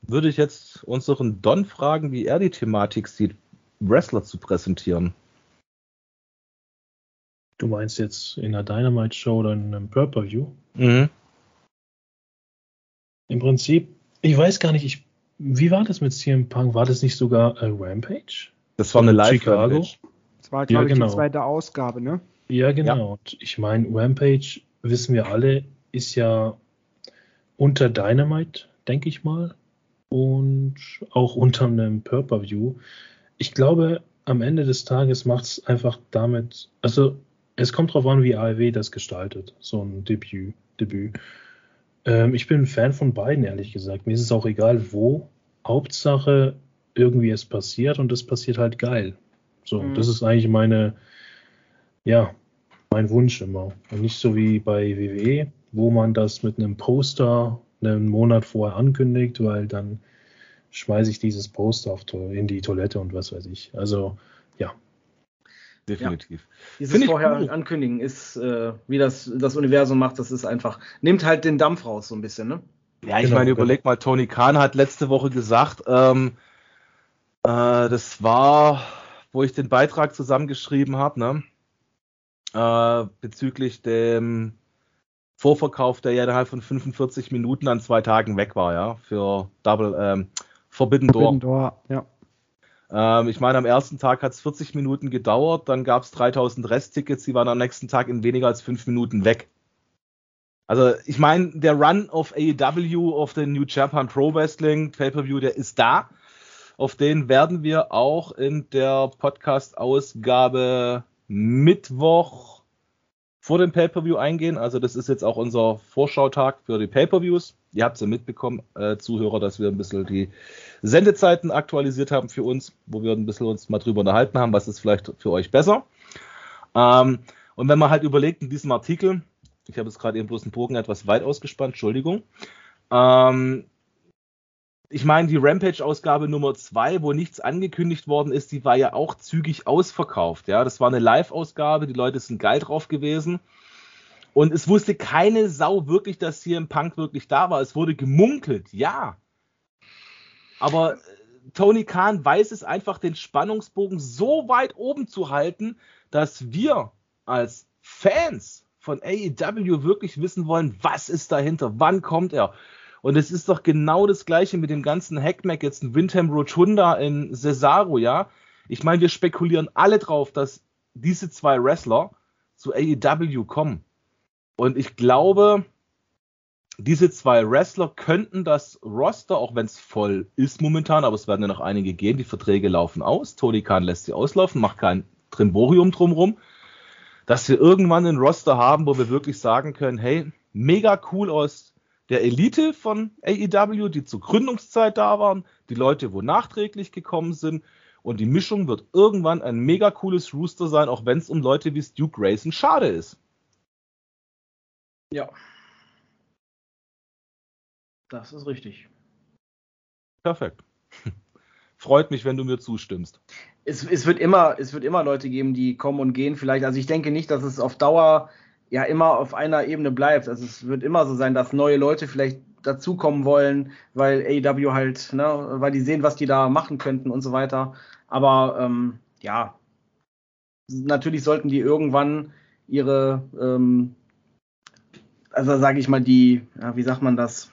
würde ich jetzt unseren Don fragen, wie er die Thematik sieht, Wrestler zu präsentieren. Du meinst jetzt in einer Dynamite-Show oder in einem Pay-Per-View? Mhm. Im Prinzip, ich weiß gar nicht, ich, wie war das mit CM Punk? War das nicht sogar äh, Rampage? Das war eine live Chicago. Das war, glaube ja, genau. ich, die zweite Ausgabe, ne? Ja, genau. Ja. Ich meine, Rampage, wissen wir alle, ist ja unter Dynamite, denke ich mal. Und auch unter einem Pay-Per-View. Ich glaube, am Ende des Tages macht es einfach damit, also es kommt drauf an, wie AEW das gestaltet, so ein Debüt. Debüt. Ähm, ich bin ein Fan von beiden, ehrlich gesagt. Mir ist es auch egal, wo. Hauptsache, irgendwie es passiert und es passiert halt geil. So, mhm. das ist eigentlich meine, ja, mein Wunsch immer. Und nicht so wie bei WWE, wo man das mit einem Poster einen Monat vorher ankündigt, weil dann schmeiße ich dieses Poster in die Toilette und was weiß ich. Also, ja, definitiv. Ja. Dieses vorher cool. ankündigen ist, äh, wie das das Universum macht, das ist einfach, nimmt halt den Dampf raus so ein bisschen, ne? Ja, ich genau, meine, überleg mal, Tony Khan hat letzte Woche gesagt, ähm, äh, das war, wo ich den Beitrag zusammengeschrieben habe, ne? Äh, bezüglich dem Vorverkauf, der ja innerhalb von 45 Minuten an zwei Tagen weg war, ja, für Double ähm, Forbidden Door. Forbidden Door, ja. Ähm, ich meine, am ersten Tag hat es 40 Minuten gedauert, dann gab es 3000 Resttickets, die waren am nächsten Tag in weniger als fünf Minuten weg. Also ich meine, der Run auf AEW, auf den New Japan Pro Wrestling Pay-Per-View, der ist da. Auf den werden wir auch in der Podcast-Ausgabe Mittwoch vor dem Pay-Per-View eingehen. Also das ist jetzt auch unser Vorschautag für die Pay-Per-Views. Ihr habt es ja mitbekommen, äh, Zuhörer, dass wir ein bisschen die Sendezeiten aktualisiert haben für uns, wo wir ein bisschen uns mal drüber unterhalten haben, was ist vielleicht für euch besser. Ähm, und wenn man halt überlegt in diesem Artikel, ich habe jetzt gerade eben bloß einen Bogen etwas weit ausgespannt, Entschuldigung. Ähm, ich meine, die Rampage-Ausgabe Nummer 2, wo nichts angekündigt worden ist, die war ja auch zügig ausverkauft. Ja, das war eine Live-Ausgabe, die Leute sind geil drauf gewesen. Und es wusste keine Sau wirklich, dass hier im Punk wirklich da war. Es wurde gemunkelt, ja. Aber äh, Tony Khan weiß es einfach, den Spannungsbogen so weit oben zu halten, dass wir als Fans von AEW wirklich wissen wollen, was ist dahinter, wann kommt er. Und es ist doch genau das gleiche mit dem ganzen Hackmack, jetzt ein Windham Rotunda in Cesaro, ja. Ich meine, wir spekulieren alle drauf, dass diese zwei Wrestler zu AEW kommen. Und ich glaube, diese zwei Wrestler könnten das Roster, auch wenn es voll ist momentan, aber es werden ja noch einige gehen, die Verträge laufen aus. Tony Khan lässt sie auslaufen, macht kein Trimborium drumrum. dass wir irgendwann einen Roster haben, wo wir wirklich sagen können, hey, mega cool aus der Elite von AEW, die zur Gründungszeit da waren, die Leute, wo nachträglich gekommen sind. Und die Mischung wird irgendwann ein mega cooles Rooster sein, auch wenn es um Leute wie Stu Grayson schade ist. Ja. Das ist richtig. Perfekt. *laughs* Freut mich, wenn du mir zustimmst. Es, es, wird immer, es wird immer Leute geben, die kommen und gehen. Vielleicht, also ich denke nicht, dass es auf Dauer ja immer auf einer Ebene bleibt. Also es wird immer so sein, dass neue Leute vielleicht dazukommen wollen, weil AEW halt, ne, weil die sehen, was die da machen könnten und so weiter. Aber ähm, ja, natürlich sollten die irgendwann ihre, ähm, also sage ich mal, die, ja, wie sagt man das?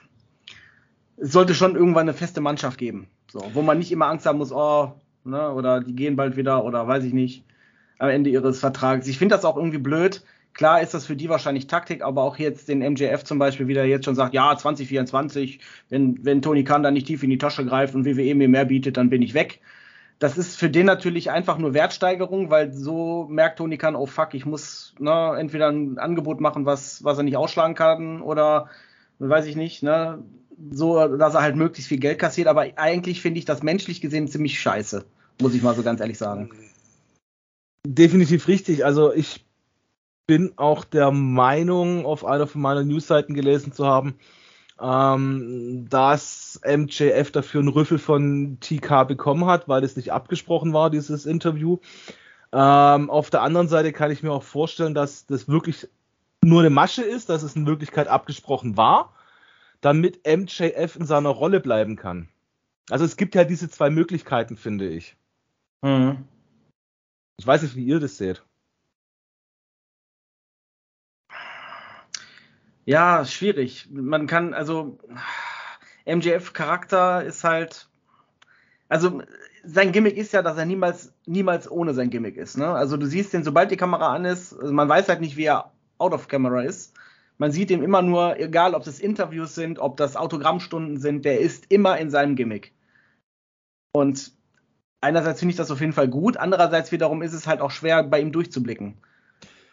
Es sollte schon irgendwann eine feste Mannschaft geben, so, wo man nicht immer Angst haben muss, oh, ne, oder die gehen bald wieder oder weiß ich nicht, am Ende ihres Vertrags. Ich finde das auch irgendwie blöd, Klar ist das für die wahrscheinlich Taktik, aber auch jetzt den MJF zum Beispiel wieder jetzt schon sagt, ja, 2024, wenn, wenn Tony Khan da nicht tief in die Tasche greift und WWE mir mehr bietet, dann bin ich weg. Das ist für den natürlich einfach nur Wertsteigerung, weil so merkt Tony Khan, oh fuck, ich muss ne, entweder ein Angebot machen, was, was er nicht ausschlagen kann oder weiß ich nicht, ne, so, dass er halt möglichst viel Geld kassiert. Aber eigentlich finde ich das menschlich gesehen ziemlich scheiße, muss ich mal so ganz ehrlich sagen. Definitiv richtig. Also ich bin auch der Meinung, auf einer von meinen Newsseiten gelesen zu haben, ähm, dass MJF dafür einen Rüffel von TK bekommen hat, weil es nicht abgesprochen war, dieses Interview. Ähm, auf der anderen Seite kann ich mir auch vorstellen, dass das wirklich nur eine Masche ist, dass es in Wirklichkeit abgesprochen war, damit MJF in seiner Rolle bleiben kann. Also es gibt ja diese zwei Möglichkeiten, finde ich. Mhm. Ich weiß nicht, wie ihr das seht. Ja, schwierig. Man kann, also MJF-Charakter ist halt, also sein Gimmick ist ja, dass er niemals, niemals ohne sein Gimmick ist. Ne? Also du siehst den, sobald die Kamera an ist, also man weiß halt nicht, wie er out of camera ist. Man sieht ihn immer nur, egal ob das Interviews sind, ob das Autogrammstunden sind, der ist immer in seinem Gimmick. Und einerseits finde ich das auf jeden Fall gut, andererseits wiederum ist es halt auch schwer, bei ihm durchzublicken.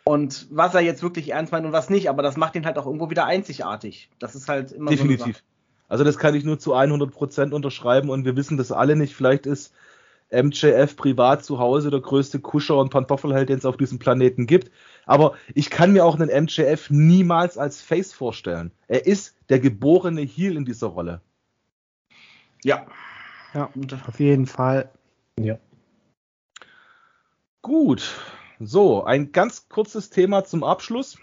Und was er jetzt wirklich ernst meint und was nicht, aber das macht ihn halt auch irgendwo wieder einzigartig. Das ist halt immer Definitiv. So also das kann ich nur zu 100% unterschreiben und wir wissen das alle nicht. Vielleicht ist MJF privat zu Hause der größte Kuscher und Pantoffelheld, den es auf diesem Planeten gibt. Aber ich kann mir auch einen MJF niemals als Face vorstellen. Er ist der geborene Heel in dieser Rolle. Ja. Ja, auf jeden Fall. Ja. Gut, so, ein ganz kurzes Thema zum Abschluss.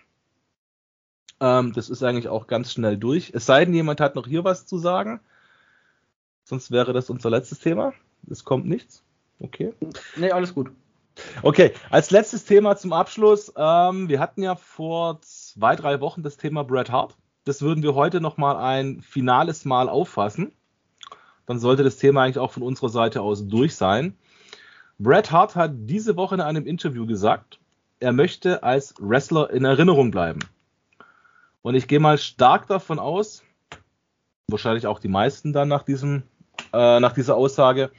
Ähm, das ist eigentlich auch ganz schnell durch. Es sei denn, jemand hat noch hier was zu sagen. Sonst wäre das unser letztes Thema. Es kommt nichts. Okay. Nee, alles gut. Okay, als letztes Thema zum Abschluss. Ähm, wir hatten ja vor zwei, drei Wochen das Thema Bret Hart. Das würden wir heute nochmal ein finales Mal auffassen. Dann sollte das Thema eigentlich auch von unserer Seite aus durch sein. Bret Hart hat diese Woche in einem Interview gesagt, er möchte als Wrestler in Erinnerung bleiben. Und ich gehe mal stark davon aus, wahrscheinlich auch die meisten dann nach diesem, äh, nach dieser Aussage,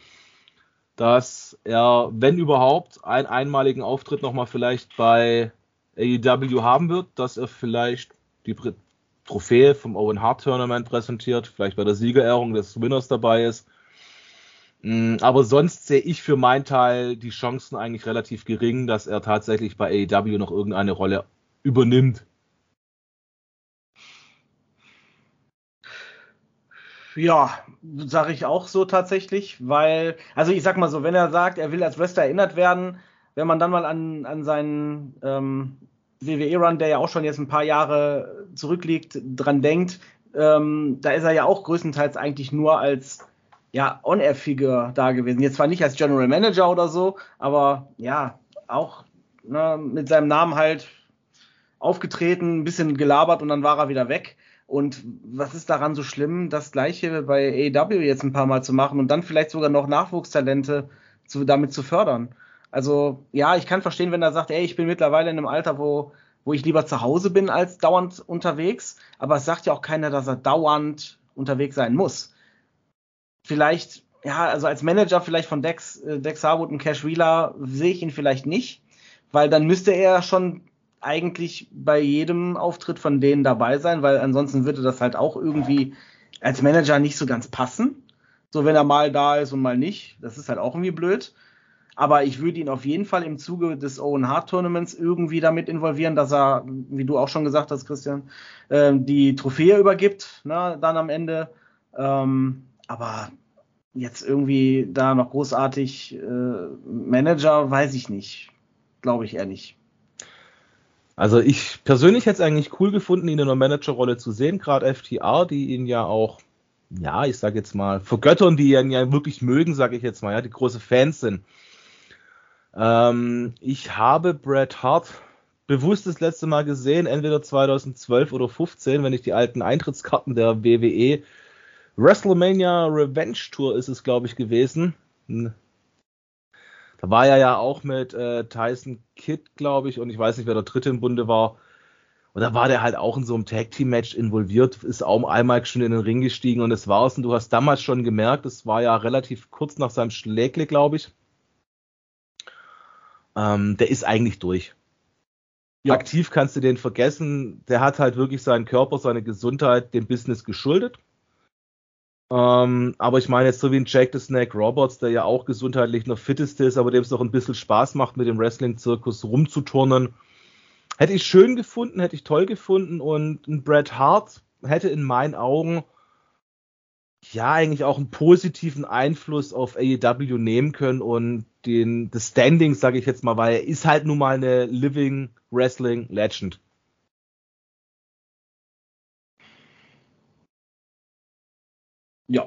dass er, wenn überhaupt, einen einmaligen Auftritt nochmal vielleicht bei AEW haben wird, dass er vielleicht die Trophäe vom Owen Hart Tournament präsentiert, vielleicht bei der Siegerehrung des Winners dabei ist Mm, aber sonst sehe ich für meinen Teil die Chancen eigentlich relativ gering, dass er tatsächlich bei AEW noch irgendeine Rolle übernimmt. Ja, sage ich auch so tatsächlich, weil, also ich sag mal so, wenn er sagt, er will als Wrestler erinnert werden, wenn man dann mal an, an seinen ähm, WWE-Run, der ja auch schon jetzt ein paar Jahre zurückliegt, dran denkt, ähm, da ist er ja auch größtenteils eigentlich nur als ja, On-Air-Figure da gewesen. Jetzt zwar nicht als General Manager oder so, aber ja, auch ne, mit seinem Namen halt aufgetreten, ein bisschen gelabert und dann war er wieder weg. Und was ist daran so schlimm, das gleiche bei AEW jetzt ein paar Mal zu machen und dann vielleicht sogar noch Nachwuchstalente zu, damit zu fördern? Also ja, ich kann verstehen, wenn er sagt, ey, ich bin mittlerweile in einem Alter, wo, wo ich lieber zu Hause bin als dauernd unterwegs. Aber es sagt ja auch keiner, dass er dauernd unterwegs sein muss vielleicht, ja, also als Manager vielleicht von Dex, äh, Dex Harwood und Cash Wheeler sehe ich ihn vielleicht nicht, weil dann müsste er schon eigentlich bei jedem Auftritt von denen dabei sein, weil ansonsten würde das halt auch irgendwie als Manager nicht so ganz passen. So, wenn er mal da ist und mal nicht. Das ist halt auch irgendwie blöd. Aber ich würde ihn auf jeden Fall im Zuge des Owen Hart Tournaments irgendwie damit involvieren, dass er, wie du auch schon gesagt hast, Christian, äh, die Trophäe übergibt, ne, dann am Ende. Ähm, aber jetzt irgendwie da noch großartig äh, Manager, weiß ich nicht. Glaube ich eher nicht. Also ich persönlich hätte es eigentlich cool gefunden, ihn in einer Managerrolle zu sehen, gerade FTR, die ihn ja auch, ja, ich sage jetzt mal, vergöttern, die ihn ja wirklich mögen, sage ich jetzt mal, ja, die große Fans sind. Ähm, ich habe Bret Hart bewusst das letzte Mal gesehen, entweder 2012 oder 15, wenn ich die alten Eintrittskarten der WWE WrestleMania Revenge Tour ist es, glaube ich, gewesen. Hm. Da war er ja auch mit äh, Tyson Kidd, glaube ich, und ich weiß nicht, wer der dritte im Bunde war. Und da war der halt auch in so einem Tag Team Match involviert, ist auch einmal schon in den Ring gestiegen und das war's. Und du hast damals schon gemerkt, es war ja relativ kurz nach seinem Schlägle, glaube ich. Ähm, der ist eigentlich durch. Ja. Aktiv kannst du den vergessen. Der hat halt wirklich seinen Körper, seine Gesundheit dem Business geschuldet. Ähm, aber ich meine jetzt so wie ein Jack the Snake Roberts, der ja auch gesundheitlich noch fittest ist, aber dem es noch ein bisschen Spaß macht, mit dem Wrestling-Zirkus rumzuturnen. Hätte ich schön gefunden, hätte ich toll gefunden und ein Bret Hart hätte in meinen Augen ja eigentlich auch einen positiven Einfluss auf AEW nehmen können und den das Standing, sage ich jetzt mal, weil er ist halt nun mal eine Living Wrestling Legend. Ja.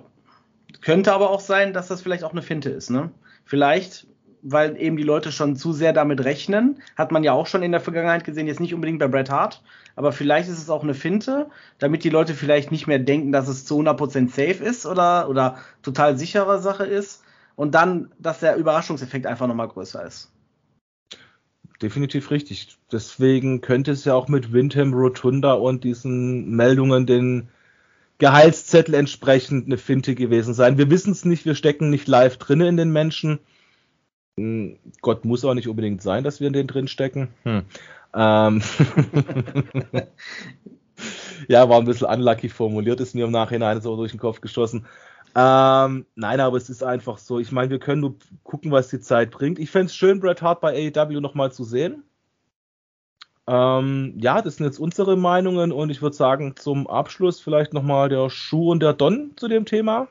Könnte aber auch sein, dass das vielleicht auch eine Finte ist, ne? Vielleicht, weil eben die Leute schon zu sehr damit rechnen, hat man ja auch schon in der Vergangenheit gesehen, jetzt nicht unbedingt bei Bret Hart, aber vielleicht ist es auch eine Finte, damit die Leute vielleicht nicht mehr denken, dass es zu 100% safe ist oder, oder total sichere Sache ist und dann, dass der Überraschungseffekt einfach nochmal größer ist. Definitiv richtig. Deswegen könnte es ja auch mit Windham Rotunda und diesen Meldungen den Gehaltszettel entsprechend eine Finte gewesen sein. Wir wissen es nicht, wir stecken nicht live drin in den Menschen. Hm, Gott muss auch nicht unbedingt sein, dass wir in den drin stecken. Hm. Ähm *laughs* ja, war ein bisschen unlucky formuliert, ist mir im Nachhinein so durch den Kopf geschossen. Ähm, nein, aber es ist einfach so. Ich meine, wir können nur gucken, was die Zeit bringt. Ich fände es schön, Bret Hart bei AEW nochmal zu sehen. Ähm, ja, das sind jetzt unsere Meinungen und ich würde sagen, zum Abschluss vielleicht nochmal der Schuh und der Don zu dem Thema.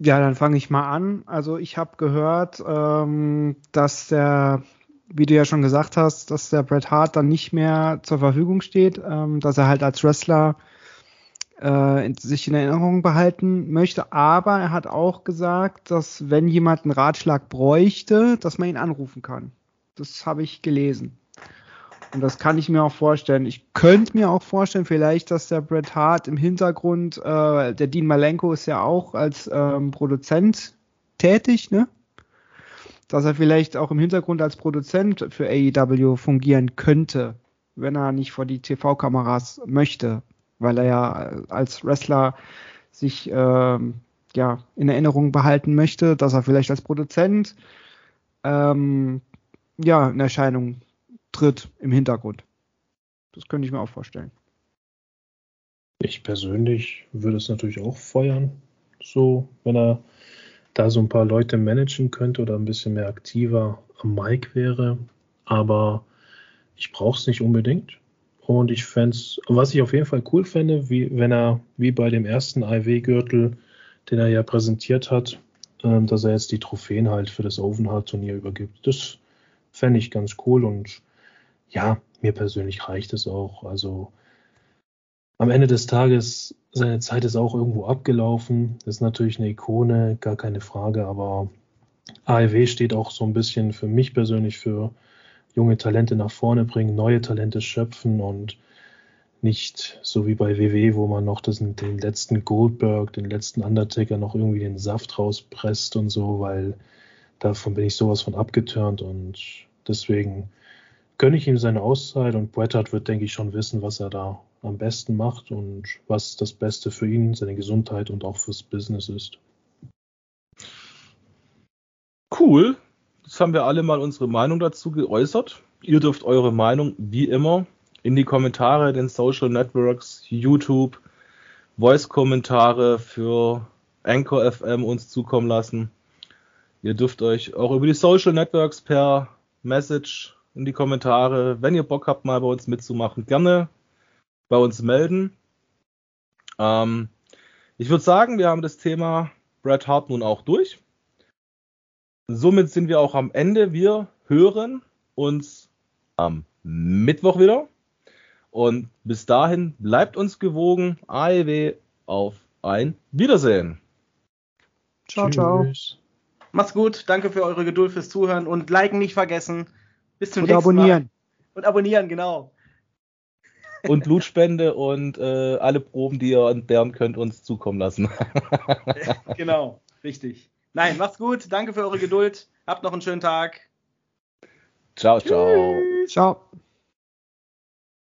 Ja, dann fange ich mal an. Also ich habe gehört, ähm, dass der, wie du ja schon gesagt hast, dass der Bret Hart dann nicht mehr zur Verfügung steht, ähm, dass er halt als Wrestler äh, sich in Erinnerung behalten möchte. Aber er hat auch gesagt, dass wenn jemand einen Ratschlag bräuchte, dass man ihn anrufen kann. Das habe ich gelesen. Und das kann ich mir auch vorstellen. Ich könnte mir auch vorstellen, vielleicht, dass der Bret Hart im Hintergrund, äh, der Dean Malenko ist ja auch als ähm, Produzent tätig, ne? Dass er vielleicht auch im Hintergrund als Produzent für AEW fungieren könnte, wenn er nicht vor die TV-Kameras möchte, weil er ja als Wrestler sich ähm, ja in Erinnerung behalten möchte, dass er vielleicht als Produzent ähm, ja in Erscheinung tritt im Hintergrund. Das könnte ich mir auch vorstellen. Ich persönlich würde es natürlich auch feuern, so, wenn er da so ein paar Leute managen könnte oder ein bisschen mehr aktiver am Mic wäre. Aber ich brauche es nicht unbedingt. Und ich fände was ich auf jeden Fall cool fände, wie wenn er, wie bei dem ersten IW-Gürtel, den er ja präsentiert hat, ähm, dass er jetzt die Trophäen halt für das Ovenheart-Turnier übergibt. Das fände ich ganz cool und ja, mir persönlich reicht es auch. Also am Ende des Tages, seine Zeit ist auch irgendwo abgelaufen. Das ist natürlich eine Ikone, gar keine Frage, aber AEW steht auch so ein bisschen für mich persönlich für junge Talente nach vorne bringen, neue Talente schöpfen und nicht so wie bei WWE, wo man noch das, den letzten Goldberg, den letzten Undertaker noch irgendwie den Saft rauspresst und so, weil davon bin ich sowas von abgeturnt und deswegen gönne ich ihm seine Auszeit und Bret Hart wird, denke ich, schon wissen, was er da am besten macht und was das Beste für ihn, seine Gesundheit und auch fürs Business ist. Cool. Jetzt haben wir alle mal unsere Meinung dazu geäußert. Ihr dürft eure Meinung wie immer in die Kommentare, den Social Networks, YouTube, Voice-Kommentare für Anchor FM uns zukommen lassen. Ihr dürft euch auch über die Social Networks per Message in die Kommentare, wenn ihr Bock habt, mal bei uns mitzumachen, gerne bei uns melden. Ähm, ich würde sagen, wir haben das Thema Bret Hart nun auch durch. Somit sind wir auch am Ende. Wir hören uns am Mittwoch wieder. Und bis dahin bleibt uns gewogen. AEW auf ein Wiedersehen. Ciao, ciao. Macht's gut. Danke für eure Geduld fürs Zuhören und liken nicht vergessen. Bis zum Und nächsten abonnieren. Mal. Und abonnieren, genau. Und Blutspende und äh, alle Proben, die ihr entbehren könnt, uns zukommen lassen. *laughs* genau, richtig. Nein, macht's gut. Danke für eure Geduld. Habt noch einen schönen Tag. ciao, ciao. Ciao.